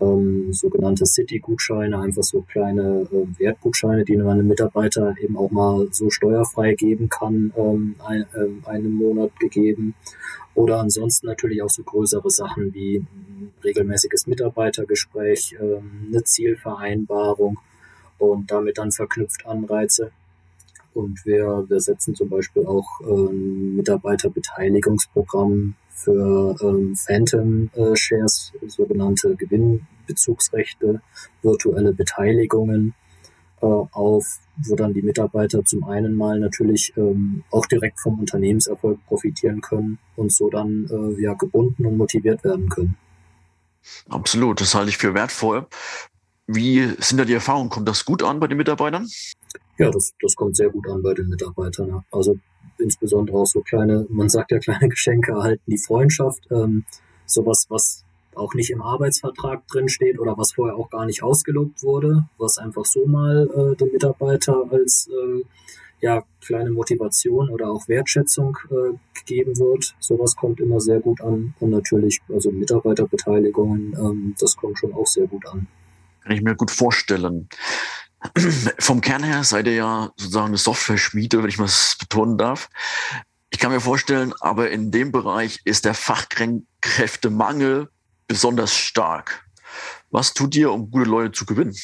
ähm, sogenannte City-Gutscheine, einfach so kleine äh, Wertgutscheine, die man einem Mitarbeiter eben auch mal so steuerfrei geben kann, ähm, ein, äh, einen Monat gegeben. Oder ansonsten natürlich auch so größere Sachen wie ein regelmäßiges Mitarbeitergespräch, ähm, eine Zielvereinbarung und damit dann verknüpft Anreize. Und wir, wir setzen zum Beispiel auch ein Mitarbeiterbeteiligungsprogramm für ähm, Phantom äh, Shares, sogenannte Gewinnbezugsrechte, virtuelle Beteiligungen äh, auf, wo dann die Mitarbeiter zum einen mal natürlich ähm, auch direkt vom Unternehmenserfolg profitieren können und so dann äh, ja gebunden und motiviert werden können. Absolut, das halte ich für wertvoll. Wie sind da die Erfahrungen? Kommt das gut an bei den Mitarbeitern? Ja, das, das kommt sehr gut an bei den Mitarbeitern. Also insbesondere auch so kleine, man sagt ja kleine *laughs* Geschenke erhalten die Freundschaft. Ähm, sowas, was auch nicht im Arbeitsvertrag drin steht oder was vorher auch gar nicht ausgelobt wurde, was einfach so mal äh, dem Mitarbeiter als äh, ja, kleine Motivation oder auch Wertschätzung äh, gegeben wird. Sowas kommt immer sehr gut an. Und natürlich, also Mitarbeiterbeteiligungen, ähm, das kommt schon auch sehr gut an. Kann ich mir gut vorstellen. Vom Kern her seid ihr ja sozusagen eine Software-Schmiede, wenn ich mal betonen darf. Ich kann mir vorstellen, aber in dem Bereich ist der Fachkräftemangel besonders stark. Was tut ihr, um gute Leute zu gewinnen?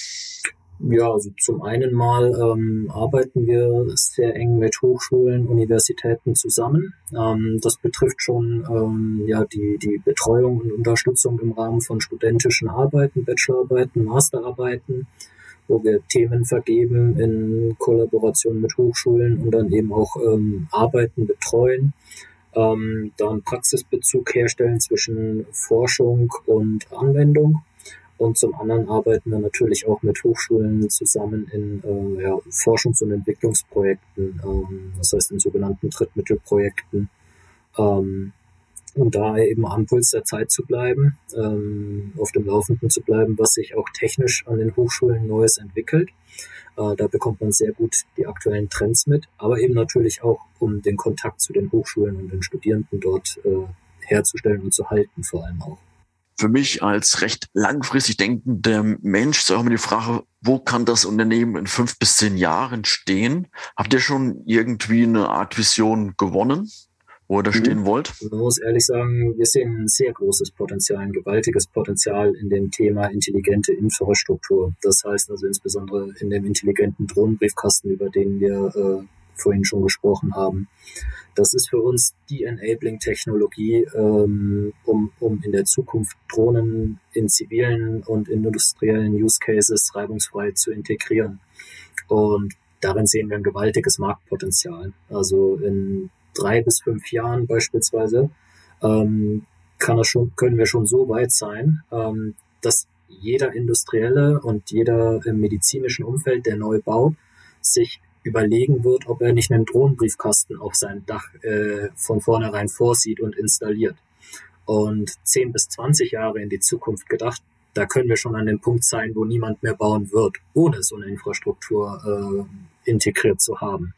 Ja, also zum einen mal ähm, arbeiten wir sehr eng mit Hochschulen, Universitäten zusammen. Ähm, das betrifft schon ähm, ja die, die Betreuung und Unterstützung im Rahmen von studentischen Arbeiten, Bachelorarbeiten, Masterarbeiten wo wir Themen vergeben in Kollaboration mit Hochschulen und dann eben auch ähm, Arbeiten betreuen, ähm, dann Praxisbezug herstellen zwischen Forschung und Anwendung. Und zum anderen arbeiten wir natürlich auch mit Hochschulen zusammen in äh, ja, Forschungs- und Entwicklungsprojekten, ähm, das heißt in sogenannten Drittmittelprojekten. Ähm, um da eben am Puls der Zeit zu bleiben, ähm, auf dem Laufenden zu bleiben, was sich auch technisch an den Hochschulen Neues entwickelt. Äh, da bekommt man sehr gut die aktuellen Trends mit, aber eben natürlich auch, um den Kontakt zu den Hochschulen und den Studierenden dort äh, herzustellen und zu halten, vor allem auch. Für mich als recht langfristig denkender Mensch ist auch immer die Frage, wo kann das Unternehmen in fünf bis zehn Jahren stehen? Habt ihr schon irgendwie eine Art Vision gewonnen? Wo ihr da mhm. stehen wollt? Man muss ehrlich sagen, wir sehen ein sehr großes Potenzial, ein gewaltiges Potenzial in dem Thema intelligente Infrastruktur. Das heißt also insbesondere in dem intelligenten Drohnenbriefkasten, über den wir äh, vorhin schon gesprochen haben. Das ist für uns die Enabling-Technologie, ähm, um, um in der Zukunft Drohnen in zivilen und industriellen Use Cases reibungsfrei zu integrieren. Und darin sehen wir ein gewaltiges Marktpotenzial. Also in drei bis fünf Jahren beispielsweise, ähm, kann das schon, können wir schon so weit sein, ähm, dass jeder Industrielle und jeder im medizinischen Umfeld, der neu baut, sich überlegen wird, ob er nicht einen Drohnenbriefkasten auf seinem Dach äh, von vornherein vorsieht und installiert. Und 10 bis 20 Jahre in die Zukunft gedacht, da können wir schon an dem Punkt sein, wo niemand mehr bauen wird, ohne so eine Infrastruktur äh, integriert zu haben.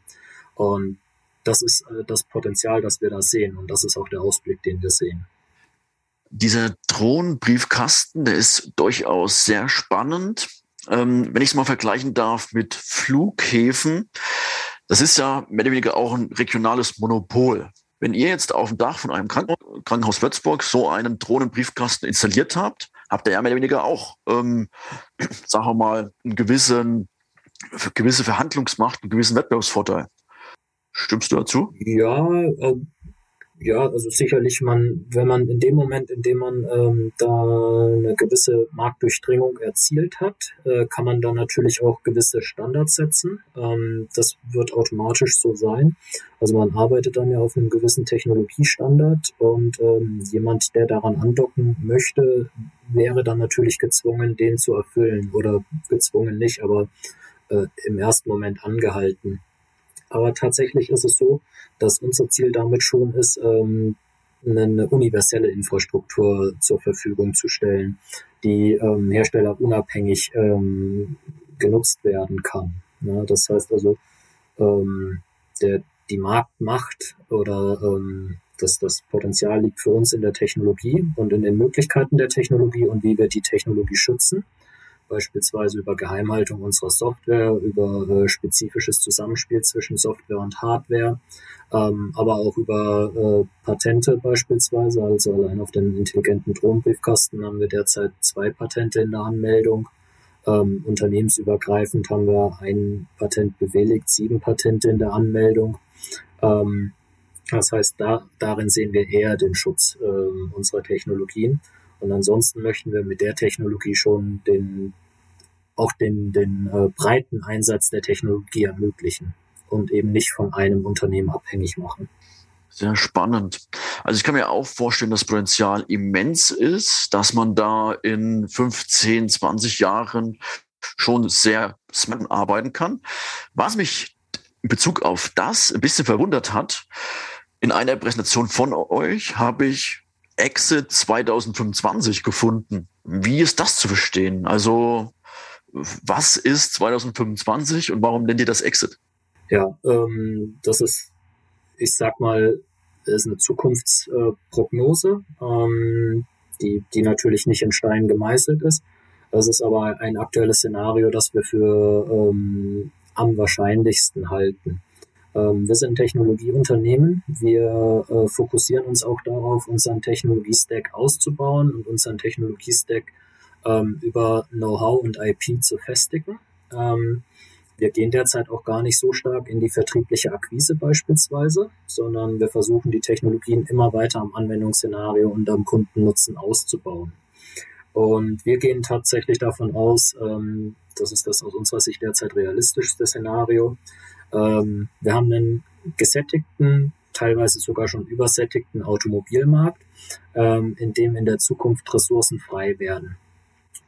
Und das ist äh, das Potenzial, das wir da sehen. Und das ist auch der Ausblick, den wir sehen. Dieser Drohnenbriefkasten, der ist durchaus sehr spannend. Ähm, wenn ich es mal vergleichen darf mit Flughäfen, das ist ja mehr oder weniger auch ein regionales Monopol. Wenn ihr jetzt auf dem Dach von einem Krankenhaus Würzburg so einen Drohnenbriefkasten installiert habt, habt ihr ja mehr oder weniger auch, ähm, *clears throat* sagen wir mal, einen gewissen, gewisse Verhandlungsmacht, einen gewissen Wettbewerbsvorteil. Stimmst du dazu? Ja, äh, ja, also sicherlich man, wenn man in dem Moment, in dem man ähm, da eine gewisse Marktdurchdringung erzielt hat, äh, kann man dann natürlich auch gewisse Standards setzen. Ähm, das wird automatisch so sein. Also man arbeitet dann ja auf einem gewissen Technologiestandard und ähm, jemand, der daran andocken möchte, wäre dann natürlich gezwungen, den zu erfüllen oder gezwungen nicht, aber äh, im ersten Moment angehalten. Aber tatsächlich ist es so, dass unser Ziel damit schon ist, ähm, eine universelle Infrastruktur zur Verfügung zu stellen, die ähm, herstellerunabhängig ähm, genutzt werden kann. Ja, das heißt also, ähm, der, die Marktmacht oder ähm, das, das Potenzial liegt für uns in der Technologie und in den Möglichkeiten der Technologie und wie wir die Technologie schützen beispielsweise über Geheimhaltung unserer Software, über äh, spezifisches Zusammenspiel zwischen Software und Hardware, ähm, aber auch über äh, Patente beispielsweise. Also allein auf den intelligenten Drohnenbriefkasten haben wir derzeit zwei Patente in der Anmeldung. Ähm, unternehmensübergreifend haben wir ein Patent bewilligt, sieben Patente in der Anmeldung. Ähm, das heißt, da, darin sehen wir eher den Schutz äh, unserer Technologien. Und ansonsten möchten wir mit der Technologie schon den, auch den, den äh, breiten Einsatz der Technologie ermöglichen und eben nicht von einem Unternehmen abhängig machen. Sehr spannend. Also ich kann mir auch vorstellen, dass Potenzial immens ist, dass man da in 15, 20 Jahren schon sehr smart arbeiten kann. Was mich in Bezug auf das ein bisschen verwundert hat, in einer Präsentation von euch habe ich Exit 2025 gefunden. Wie ist das zu verstehen? Also, was ist 2025 und warum nennt ihr das Exit? Ja, ähm, das ist, ich sag mal, ist eine Zukunftsprognose, ähm, die, die natürlich nicht in Stein gemeißelt ist. Das ist aber ein aktuelles Szenario, das wir für ähm, am wahrscheinlichsten halten. Ähm, wir sind Technologieunternehmen. Wir äh, fokussieren uns auch darauf, unseren Technologiestack auszubauen und unseren Technologiestack ähm, über Know-how und IP zu festigen. Ähm, wir gehen derzeit auch gar nicht so stark in die vertriebliche Akquise beispielsweise, sondern wir versuchen die Technologien immer weiter am Anwendungsszenario und am Kundennutzen auszubauen. Und wir gehen tatsächlich davon aus, ähm, das ist das aus unserer Sicht derzeit realistischste Szenario, ähm, wir haben einen gesättigten, teilweise sogar schon übersättigten Automobilmarkt, ähm, in dem in der Zukunft Ressourcen frei werden.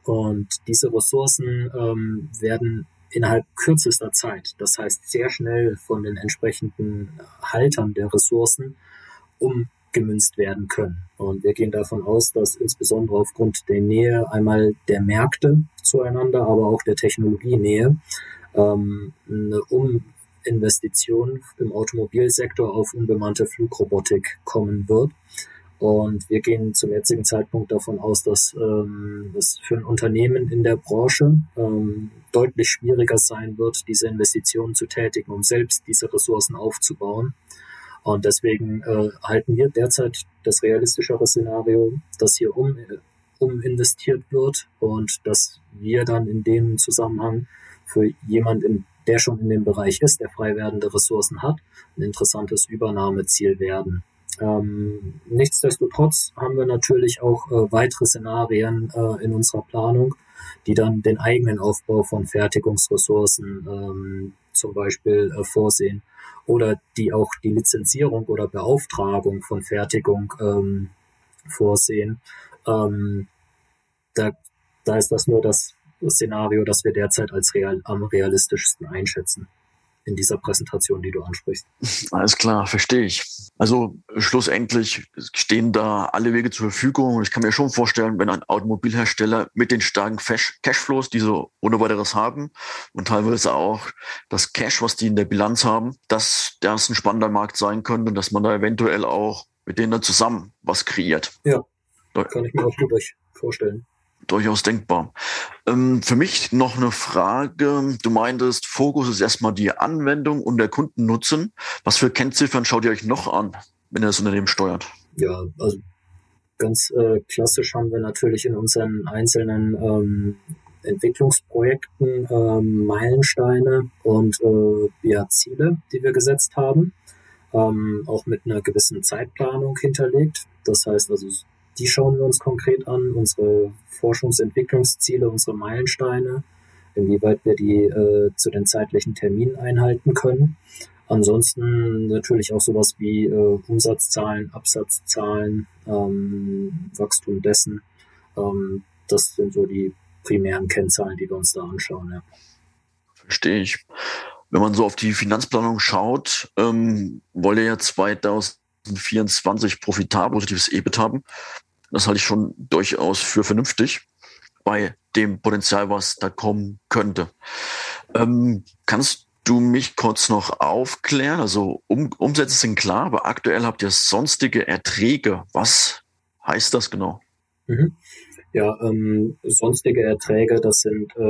Und diese Ressourcen ähm, werden innerhalb kürzester Zeit, das heißt sehr schnell von den entsprechenden Haltern der Ressourcen umgemünzt werden können. Und wir gehen davon aus, dass insbesondere aufgrund der Nähe einmal der Märkte zueinander, aber auch der Technologienähe ähm, eine um Investition im Automobilsektor auf unbemannte Flugrobotik kommen wird. Und wir gehen zum jetzigen Zeitpunkt davon aus, dass ähm, es für ein Unternehmen in der Branche ähm, deutlich schwieriger sein wird, diese Investitionen zu tätigen, um selbst diese Ressourcen aufzubauen. Und deswegen äh, halten wir derzeit das realistischere Szenario, dass hier um, um investiert wird und dass wir dann in dem Zusammenhang für jemanden der schon in dem Bereich ist, der frei werdende Ressourcen hat, ein interessantes Übernahmeziel werden. Ähm, nichtsdestotrotz haben wir natürlich auch äh, weitere Szenarien äh, in unserer Planung, die dann den eigenen Aufbau von Fertigungsressourcen ähm, zum Beispiel äh, vorsehen oder die auch die Lizenzierung oder Beauftragung von Fertigung ähm, vorsehen. Ähm, da, da ist das nur das Szenario, das wir derzeit als real, am realistischsten einschätzen. in dieser Präsentation, die du ansprichst. Alles klar, verstehe ich. Also schlussendlich stehen da alle Wege zur Verfügung. Und ich kann mir schon vorstellen, wenn ein Automobilhersteller mit den starken Cashflows, die so ohne weiteres haben und teilweise auch das Cash, was die in der Bilanz haben, dass das ein spannender Markt sein könnte und dass man da eventuell auch mit denen dann zusammen was kreiert. Ja, kann ich mir auch gut vorstellen durchaus denkbar. Ähm, für mich noch eine Frage. Du meintest, Fokus ist erstmal die Anwendung und der Kundennutzen. Was für Kennziffern schaut ihr euch noch an, wenn ihr das Unternehmen steuert? Ja, also ganz äh, klassisch haben wir natürlich in unseren einzelnen ähm, Entwicklungsprojekten ähm, Meilensteine und äh, ja, Ziele, die wir gesetzt haben, ähm, auch mit einer gewissen Zeitplanung hinterlegt. Das heißt also die schauen wir uns konkret an, unsere Forschungsentwicklungsziele, unsere Meilensteine, inwieweit wir die äh, zu den zeitlichen Terminen einhalten können. Ansonsten natürlich auch sowas wie äh, Umsatzzahlen, Absatzzahlen, ähm, Wachstum dessen. Ähm, das sind so die primären Kennzahlen, die wir uns da anschauen. Ja. Verstehe ich. Wenn man so auf die Finanzplanung schaut, ähm, wollt ihr ja 2000 2024 profitabel positives EBIT haben. Das halte ich schon durchaus für vernünftig bei dem Potenzial, was da kommen könnte. Ähm, kannst du mich kurz noch aufklären? Also um, Umsätze sind klar, aber aktuell habt ihr sonstige Erträge. Was heißt das genau? Mhm. Ja, ähm, sonstige Erträge, das sind äh,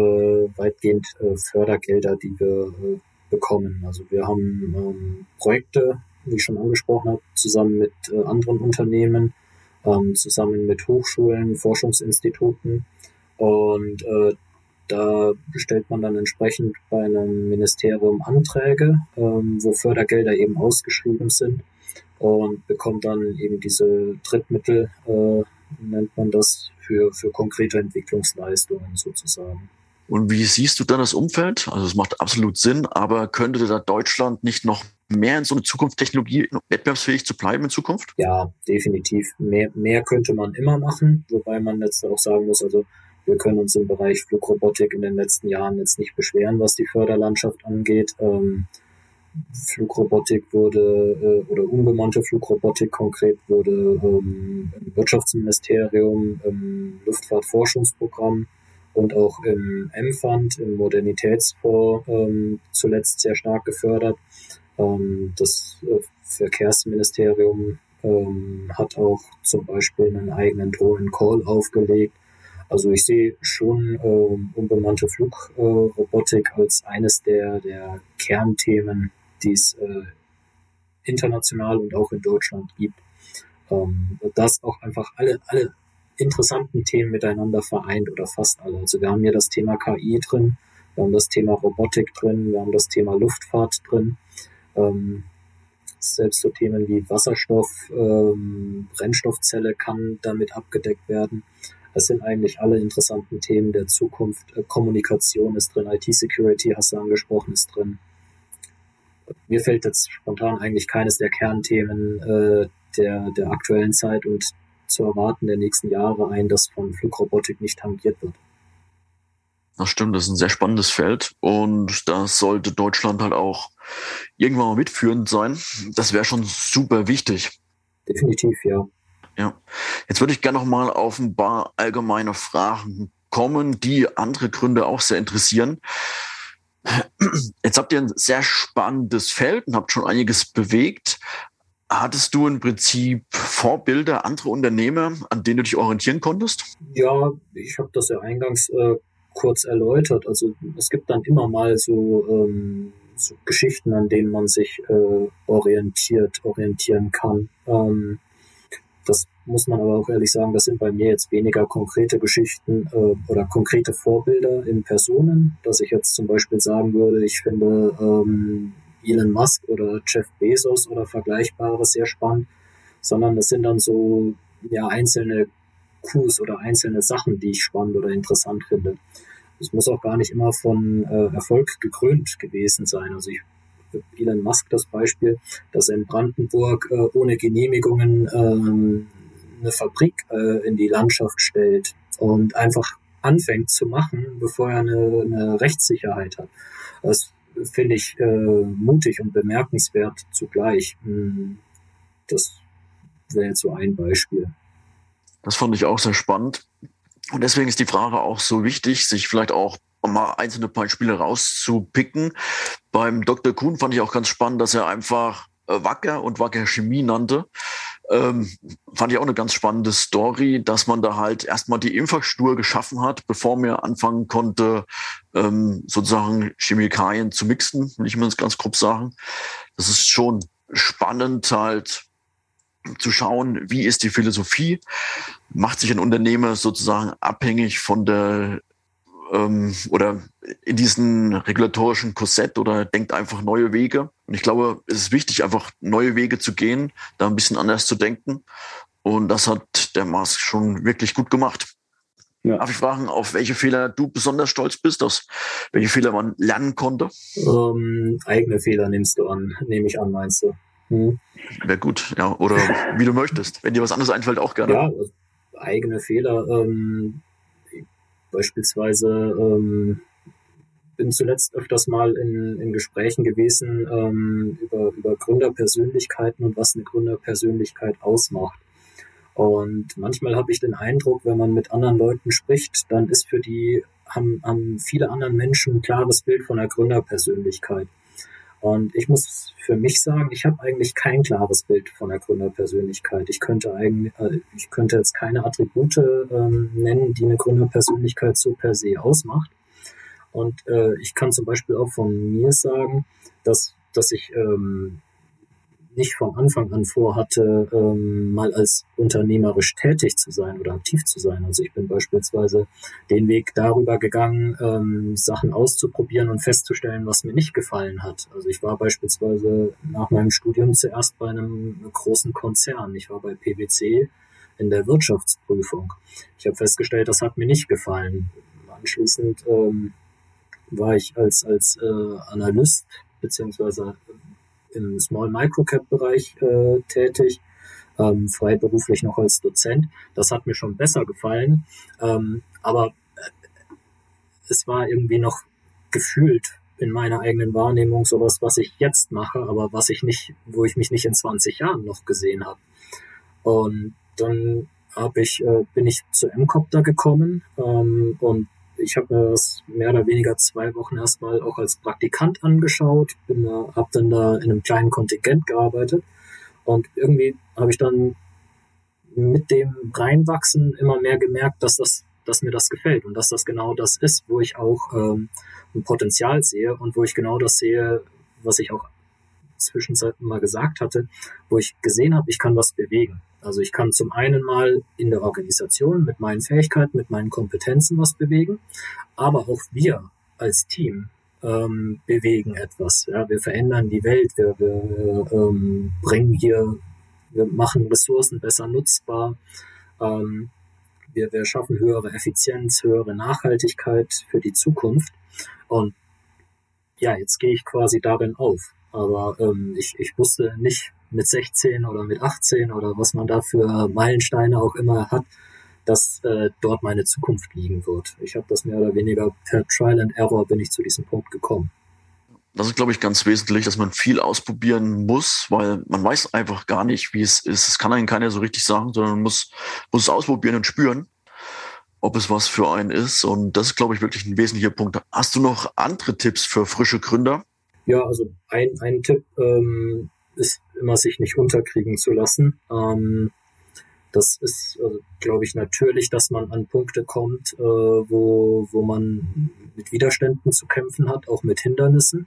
weitgehend äh, Fördergelder, die wir äh, bekommen. Also wir haben ähm, Projekte wie ich schon angesprochen habe, zusammen mit äh, anderen Unternehmen, ähm, zusammen mit Hochschulen, Forschungsinstituten. Und äh, da stellt man dann entsprechend bei einem Ministerium Anträge, ähm, wo Fördergelder eben ausgeschrieben sind und bekommt dann eben diese Drittmittel, äh, nennt man das, für, für konkrete Entwicklungsleistungen sozusagen. Und wie siehst du dann das Umfeld? Also es macht absolut Sinn, aber könnte da Deutschland nicht noch mehr in so eine Zukunftstechnologie wettbewerbsfähig zu bleiben in Zukunft? Ja, definitiv. Mehr, mehr könnte man immer machen, wobei man jetzt auch sagen muss, also wir können uns im Bereich Flugrobotik in den letzten Jahren jetzt nicht beschweren, was die Förderlandschaft angeht. Ähm, Flugrobotik wurde äh, oder unbemannte Flugrobotik konkret wurde ähm, im Wirtschaftsministerium im Luftfahrtforschungsprogramm und auch im M-Fund, im Modernitätsfonds ähm, zuletzt sehr stark gefördert. Ähm, das äh, Verkehrsministerium ähm, hat auch zum Beispiel einen eigenen Drohnen-Call aufgelegt. Also ich sehe schon ähm, unbemannte Flugrobotik äh, als eines der, der Kernthemen, die es äh, international und auch in Deutschland gibt. Ähm, das auch einfach alle, alle interessanten Themen miteinander vereint oder fast alle. Also wir haben hier das Thema KI drin, wir haben das Thema Robotik drin, wir haben das Thema Luftfahrt drin. Ähm, selbst so Themen wie Wasserstoff, ähm, Brennstoffzelle kann damit abgedeckt werden. Das sind eigentlich alle interessanten Themen der Zukunft. Äh, Kommunikation ist drin, IT-Security hast du angesprochen, ist drin. Mir fällt jetzt spontan eigentlich keines der Kernthemen äh, der, der aktuellen Zeit und zu erwarten der nächsten Jahre ein, das von Flugrobotik nicht tangiert wird. Das stimmt, das ist ein sehr spannendes Feld und das sollte Deutschland halt auch irgendwann mal mitführend sein. Das wäre schon super wichtig. Definitiv, ja. Ja. Jetzt würde ich gerne noch mal auf ein paar allgemeine Fragen kommen, die andere Gründe auch sehr interessieren. Jetzt habt ihr ein sehr spannendes Feld und habt schon einiges bewegt. Hattest du im Prinzip Vorbilder, andere Unternehmer, an denen du dich orientieren konntest? Ja, ich habe das ja eingangs äh, kurz erläutert. Also es gibt dann immer mal so, ähm, so Geschichten, an denen man sich äh, orientiert, orientieren kann. Ähm, das muss man aber auch ehrlich sagen, das sind bei mir jetzt weniger konkrete Geschichten äh, oder konkrete Vorbilder in Personen, dass ich jetzt zum Beispiel sagen würde, ich finde ähm, Elon Musk oder Jeff Bezos oder Vergleichbare sehr spannend, sondern das sind dann so ja einzelne Coups oder einzelne Sachen, die ich spannend oder interessant finde. Es muss auch gar nicht immer von äh, Erfolg gekrönt gewesen sein. Also ich Elon Musk das Beispiel, dass er in Brandenburg äh, ohne Genehmigungen ähm, eine Fabrik äh, in die Landschaft stellt und einfach anfängt zu machen, bevor er eine, eine Rechtssicherheit hat. Das finde ich äh, mutig und bemerkenswert zugleich. Hm, das wäre jetzt so ein Beispiel. Das fand ich auch sehr spannend. Und deswegen ist die Frage auch so wichtig, sich vielleicht auch mal einzelne Beispiele rauszupicken. Beim Dr. Kuhn fand ich auch ganz spannend, dass er einfach äh, Wacker und Wacker Chemie nannte. Ähm, fand ich auch eine ganz spannende Story, dass man da halt erstmal die Infrastruktur geschaffen hat, bevor man anfangen konnte, ähm, sozusagen Chemikalien zu mixen, will ich mal ganz grob sagen. Das ist schon spannend halt zu schauen, wie ist die Philosophie, macht sich ein Unternehmer sozusagen abhängig von der ähm, oder in diesen regulatorischen Korsett oder denkt einfach neue Wege. Und ich glaube, es ist wichtig, einfach neue Wege zu gehen, da ein bisschen anders zu denken. Und das hat der Mars schon wirklich gut gemacht. Ja. Darf ich fragen, auf welche Fehler du besonders stolz bist, aus welche Fehler man lernen konnte? Ähm, eigene Fehler nimmst du an, nehme ich an, meinst du? Hm. Wäre gut, ja. Oder wie du möchtest. Wenn dir was anderes einfällt, auch gerne. Ja, eigene Fehler. Ähm, Beispielsweise ähm, bin zuletzt öfters mal in, in Gesprächen gewesen ähm, über, über Gründerpersönlichkeiten und was eine Gründerpersönlichkeit ausmacht. Und manchmal habe ich den Eindruck, wenn man mit anderen Leuten spricht, dann ist für die, haben, haben viele anderen Menschen ein klares Bild von einer Gründerpersönlichkeit. Und ich muss für mich sagen, ich habe eigentlich kein klares Bild von der Gründerpersönlichkeit. Ich könnte eigentlich, äh, ich könnte jetzt keine Attribute ähm, nennen, die eine Gründerpersönlichkeit so per se ausmacht. Und äh, ich kann zum Beispiel auch von mir sagen, dass, dass ich ähm, nicht von Anfang an vorhatte, ähm, mal als unternehmerisch tätig zu sein oder aktiv zu sein. Also ich bin beispielsweise den Weg darüber gegangen, ähm, Sachen auszuprobieren und festzustellen, was mir nicht gefallen hat. Also ich war beispielsweise nach meinem Studium zuerst bei einem großen Konzern. Ich war bei PwC in der Wirtschaftsprüfung. Ich habe festgestellt, das hat mir nicht gefallen. Anschließend ähm, war ich als, als äh, Analyst beziehungsweise im Small Microcap Bereich äh, tätig, ähm, freiberuflich noch als Dozent. Das hat mir schon besser gefallen, ähm, aber äh, es war irgendwie noch gefühlt in meiner eigenen Wahrnehmung sowas, was ich jetzt mache, aber was ich nicht, wo ich mich nicht in 20 Jahren noch gesehen habe. Und dann habe ich, äh, bin ich zu M-Copter gekommen ähm, und ich habe mir das mehr oder weniger zwei Wochen erstmal auch als Praktikant angeschaut, bin habe dann da in einem kleinen Kontingent gearbeitet und irgendwie habe ich dann mit dem Reinwachsen immer mehr gemerkt, dass das, dass mir das gefällt und dass das genau das ist, wo ich auch ähm, ein Potenzial sehe und wo ich genau das sehe, was ich auch zwischenzeitlich mal gesagt hatte, wo ich gesehen habe, ich kann was bewegen. Also ich kann zum einen mal in der Organisation mit meinen Fähigkeiten, mit meinen Kompetenzen was bewegen, aber auch wir als Team ähm, bewegen etwas. Ja, wir verändern die Welt, wir, wir ähm, bringen hier, wir machen Ressourcen besser nutzbar, ähm, wir, wir schaffen höhere Effizienz, höhere Nachhaltigkeit für die Zukunft. Und ja, jetzt gehe ich quasi darin auf. Aber ähm, ich, ich wusste nicht mit 16 oder mit 18 oder was man da für Meilensteine auch immer hat, dass äh, dort meine Zukunft liegen wird. Ich habe das mehr oder weniger per Trial and Error bin ich zu diesem Punkt gekommen. Das ist, glaube ich, ganz wesentlich, dass man viel ausprobieren muss, weil man weiß einfach gar nicht, wie es ist. Es kann einem keiner so richtig sagen, sondern man muss, muss es ausprobieren und spüren, ob es was für einen ist. Und das ist, glaube ich, wirklich ein wesentlicher Punkt. Hast du noch andere Tipps für frische Gründer? Ja, also ein, ein Tipp ähm, ist immer, sich nicht unterkriegen zu lassen. Ähm, das ist, also, glaube ich, natürlich, dass man an Punkte kommt, äh, wo, wo man mit Widerständen zu kämpfen hat, auch mit Hindernissen.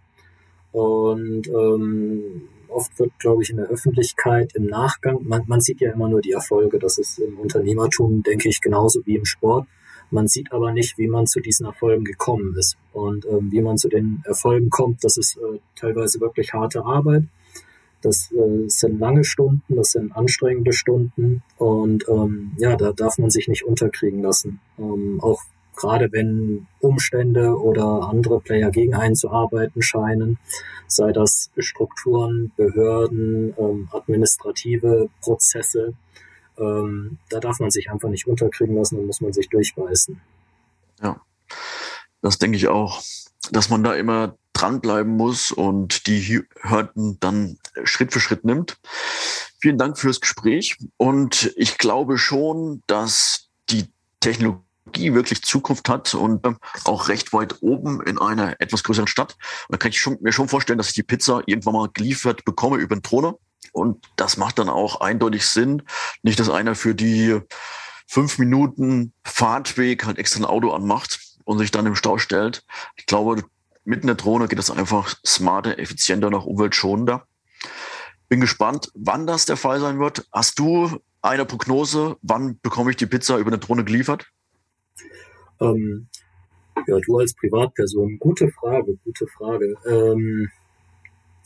Und ähm, oft wird, glaube ich, in der Öffentlichkeit im Nachgang, man, man sieht ja immer nur die Erfolge. Das ist im Unternehmertum, denke ich, genauso wie im Sport. Man sieht aber nicht, wie man zu diesen Erfolgen gekommen ist. Und ähm, wie man zu den Erfolgen kommt, das ist äh, teilweise wirklich harte Arbeit. Das äh, sind lange Stunden, das sind anstrengende Stunden und ähm, ja, da darf man sich nicht unterkriegen lassen. Ähm, auch gerade wenn Umstände oder andere Player gegen einen zu arbeiten scheinen, sei das Strukturen, Behörden, ähm, administrative Prozesse, ähm, da darf man sich einfach nicht unterkriegen lassen und muss man sich durchbeißen. Ja, das denke ich auch, dass man da immer dranbleiben muss und die Hürden dann Schritt für Schritt nimmt. Vielen Dank fürs Gespräch und ich glaube schon, dass die Technologie wirklich Zukunft hat und ähm, auch recht weit oben in einer etwas größeren Stadt. Da kann ich mir schon vorstellen, dass ich die Pizza irgendwann mal geliefert bekomme über den Drohne. Und das macht dann auch eindeutig Sinn. Nicht, dass einer für die fünf Minuten Fahrtweg halt extra ein Auto anmacht und sich dann im Stau stellt. Ich glaube, mit einer Drohne geht das einfach smarter, effizienter und umweltschonender. Bin gespannt, wann das der Fall sein wird. Hast du eine Prognose, wann bekomme ich die Pizza über eine Drohne geliefert? Ähm, ja, du als Privatperson, gute Frage, gute Frage. Ähm,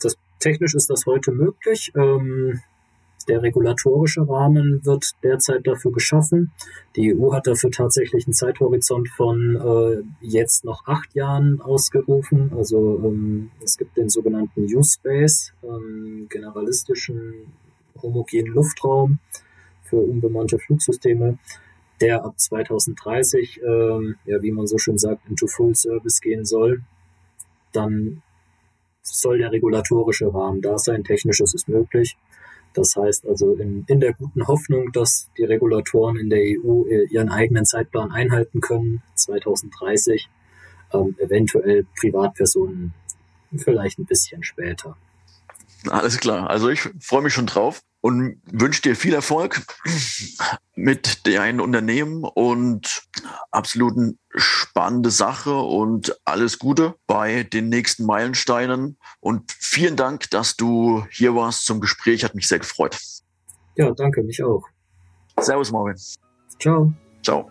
das, technisch ist das heute möglich. Ähm, der regulatorische Rahmen wird derzeit dafür geschaffen. Die EU hat dafür tatsächlich einen Zeithorizont von äh, jetzt noch acht Jahren ausgerufen. Also ähm, es gibt den sogenannten U-Space, ähm, generalistischen homogenen Luftraum für unbemannte Flugsysteme, der ab 2030, ähm, ja, wie man so schön sagt, into Full Service gehen soll. Dann soll der regulatorische Rahmen da sein. Technisches ist möglich. Das heißt also in, in der guten Hoffnung, dass die Regulatoren in der EU ihren eigenen Zeitplan einhalten können, 2030, ähm, eventuell Privatpersonen vielleicht ein bisschen später. Alles klar. Also ich freue mich schon drauf und wünsche dir viel Erfolg mit deinem Unternehmen und absoluten spannende Sache und alles Gute bei den nächsten Meilensteinen. Und vielen Dank, dass du hier warst zum Gespräch. Hat mich sehr gefreut. Ja, danke, mich auch. Servus, Marvin. Ciao. Ciao.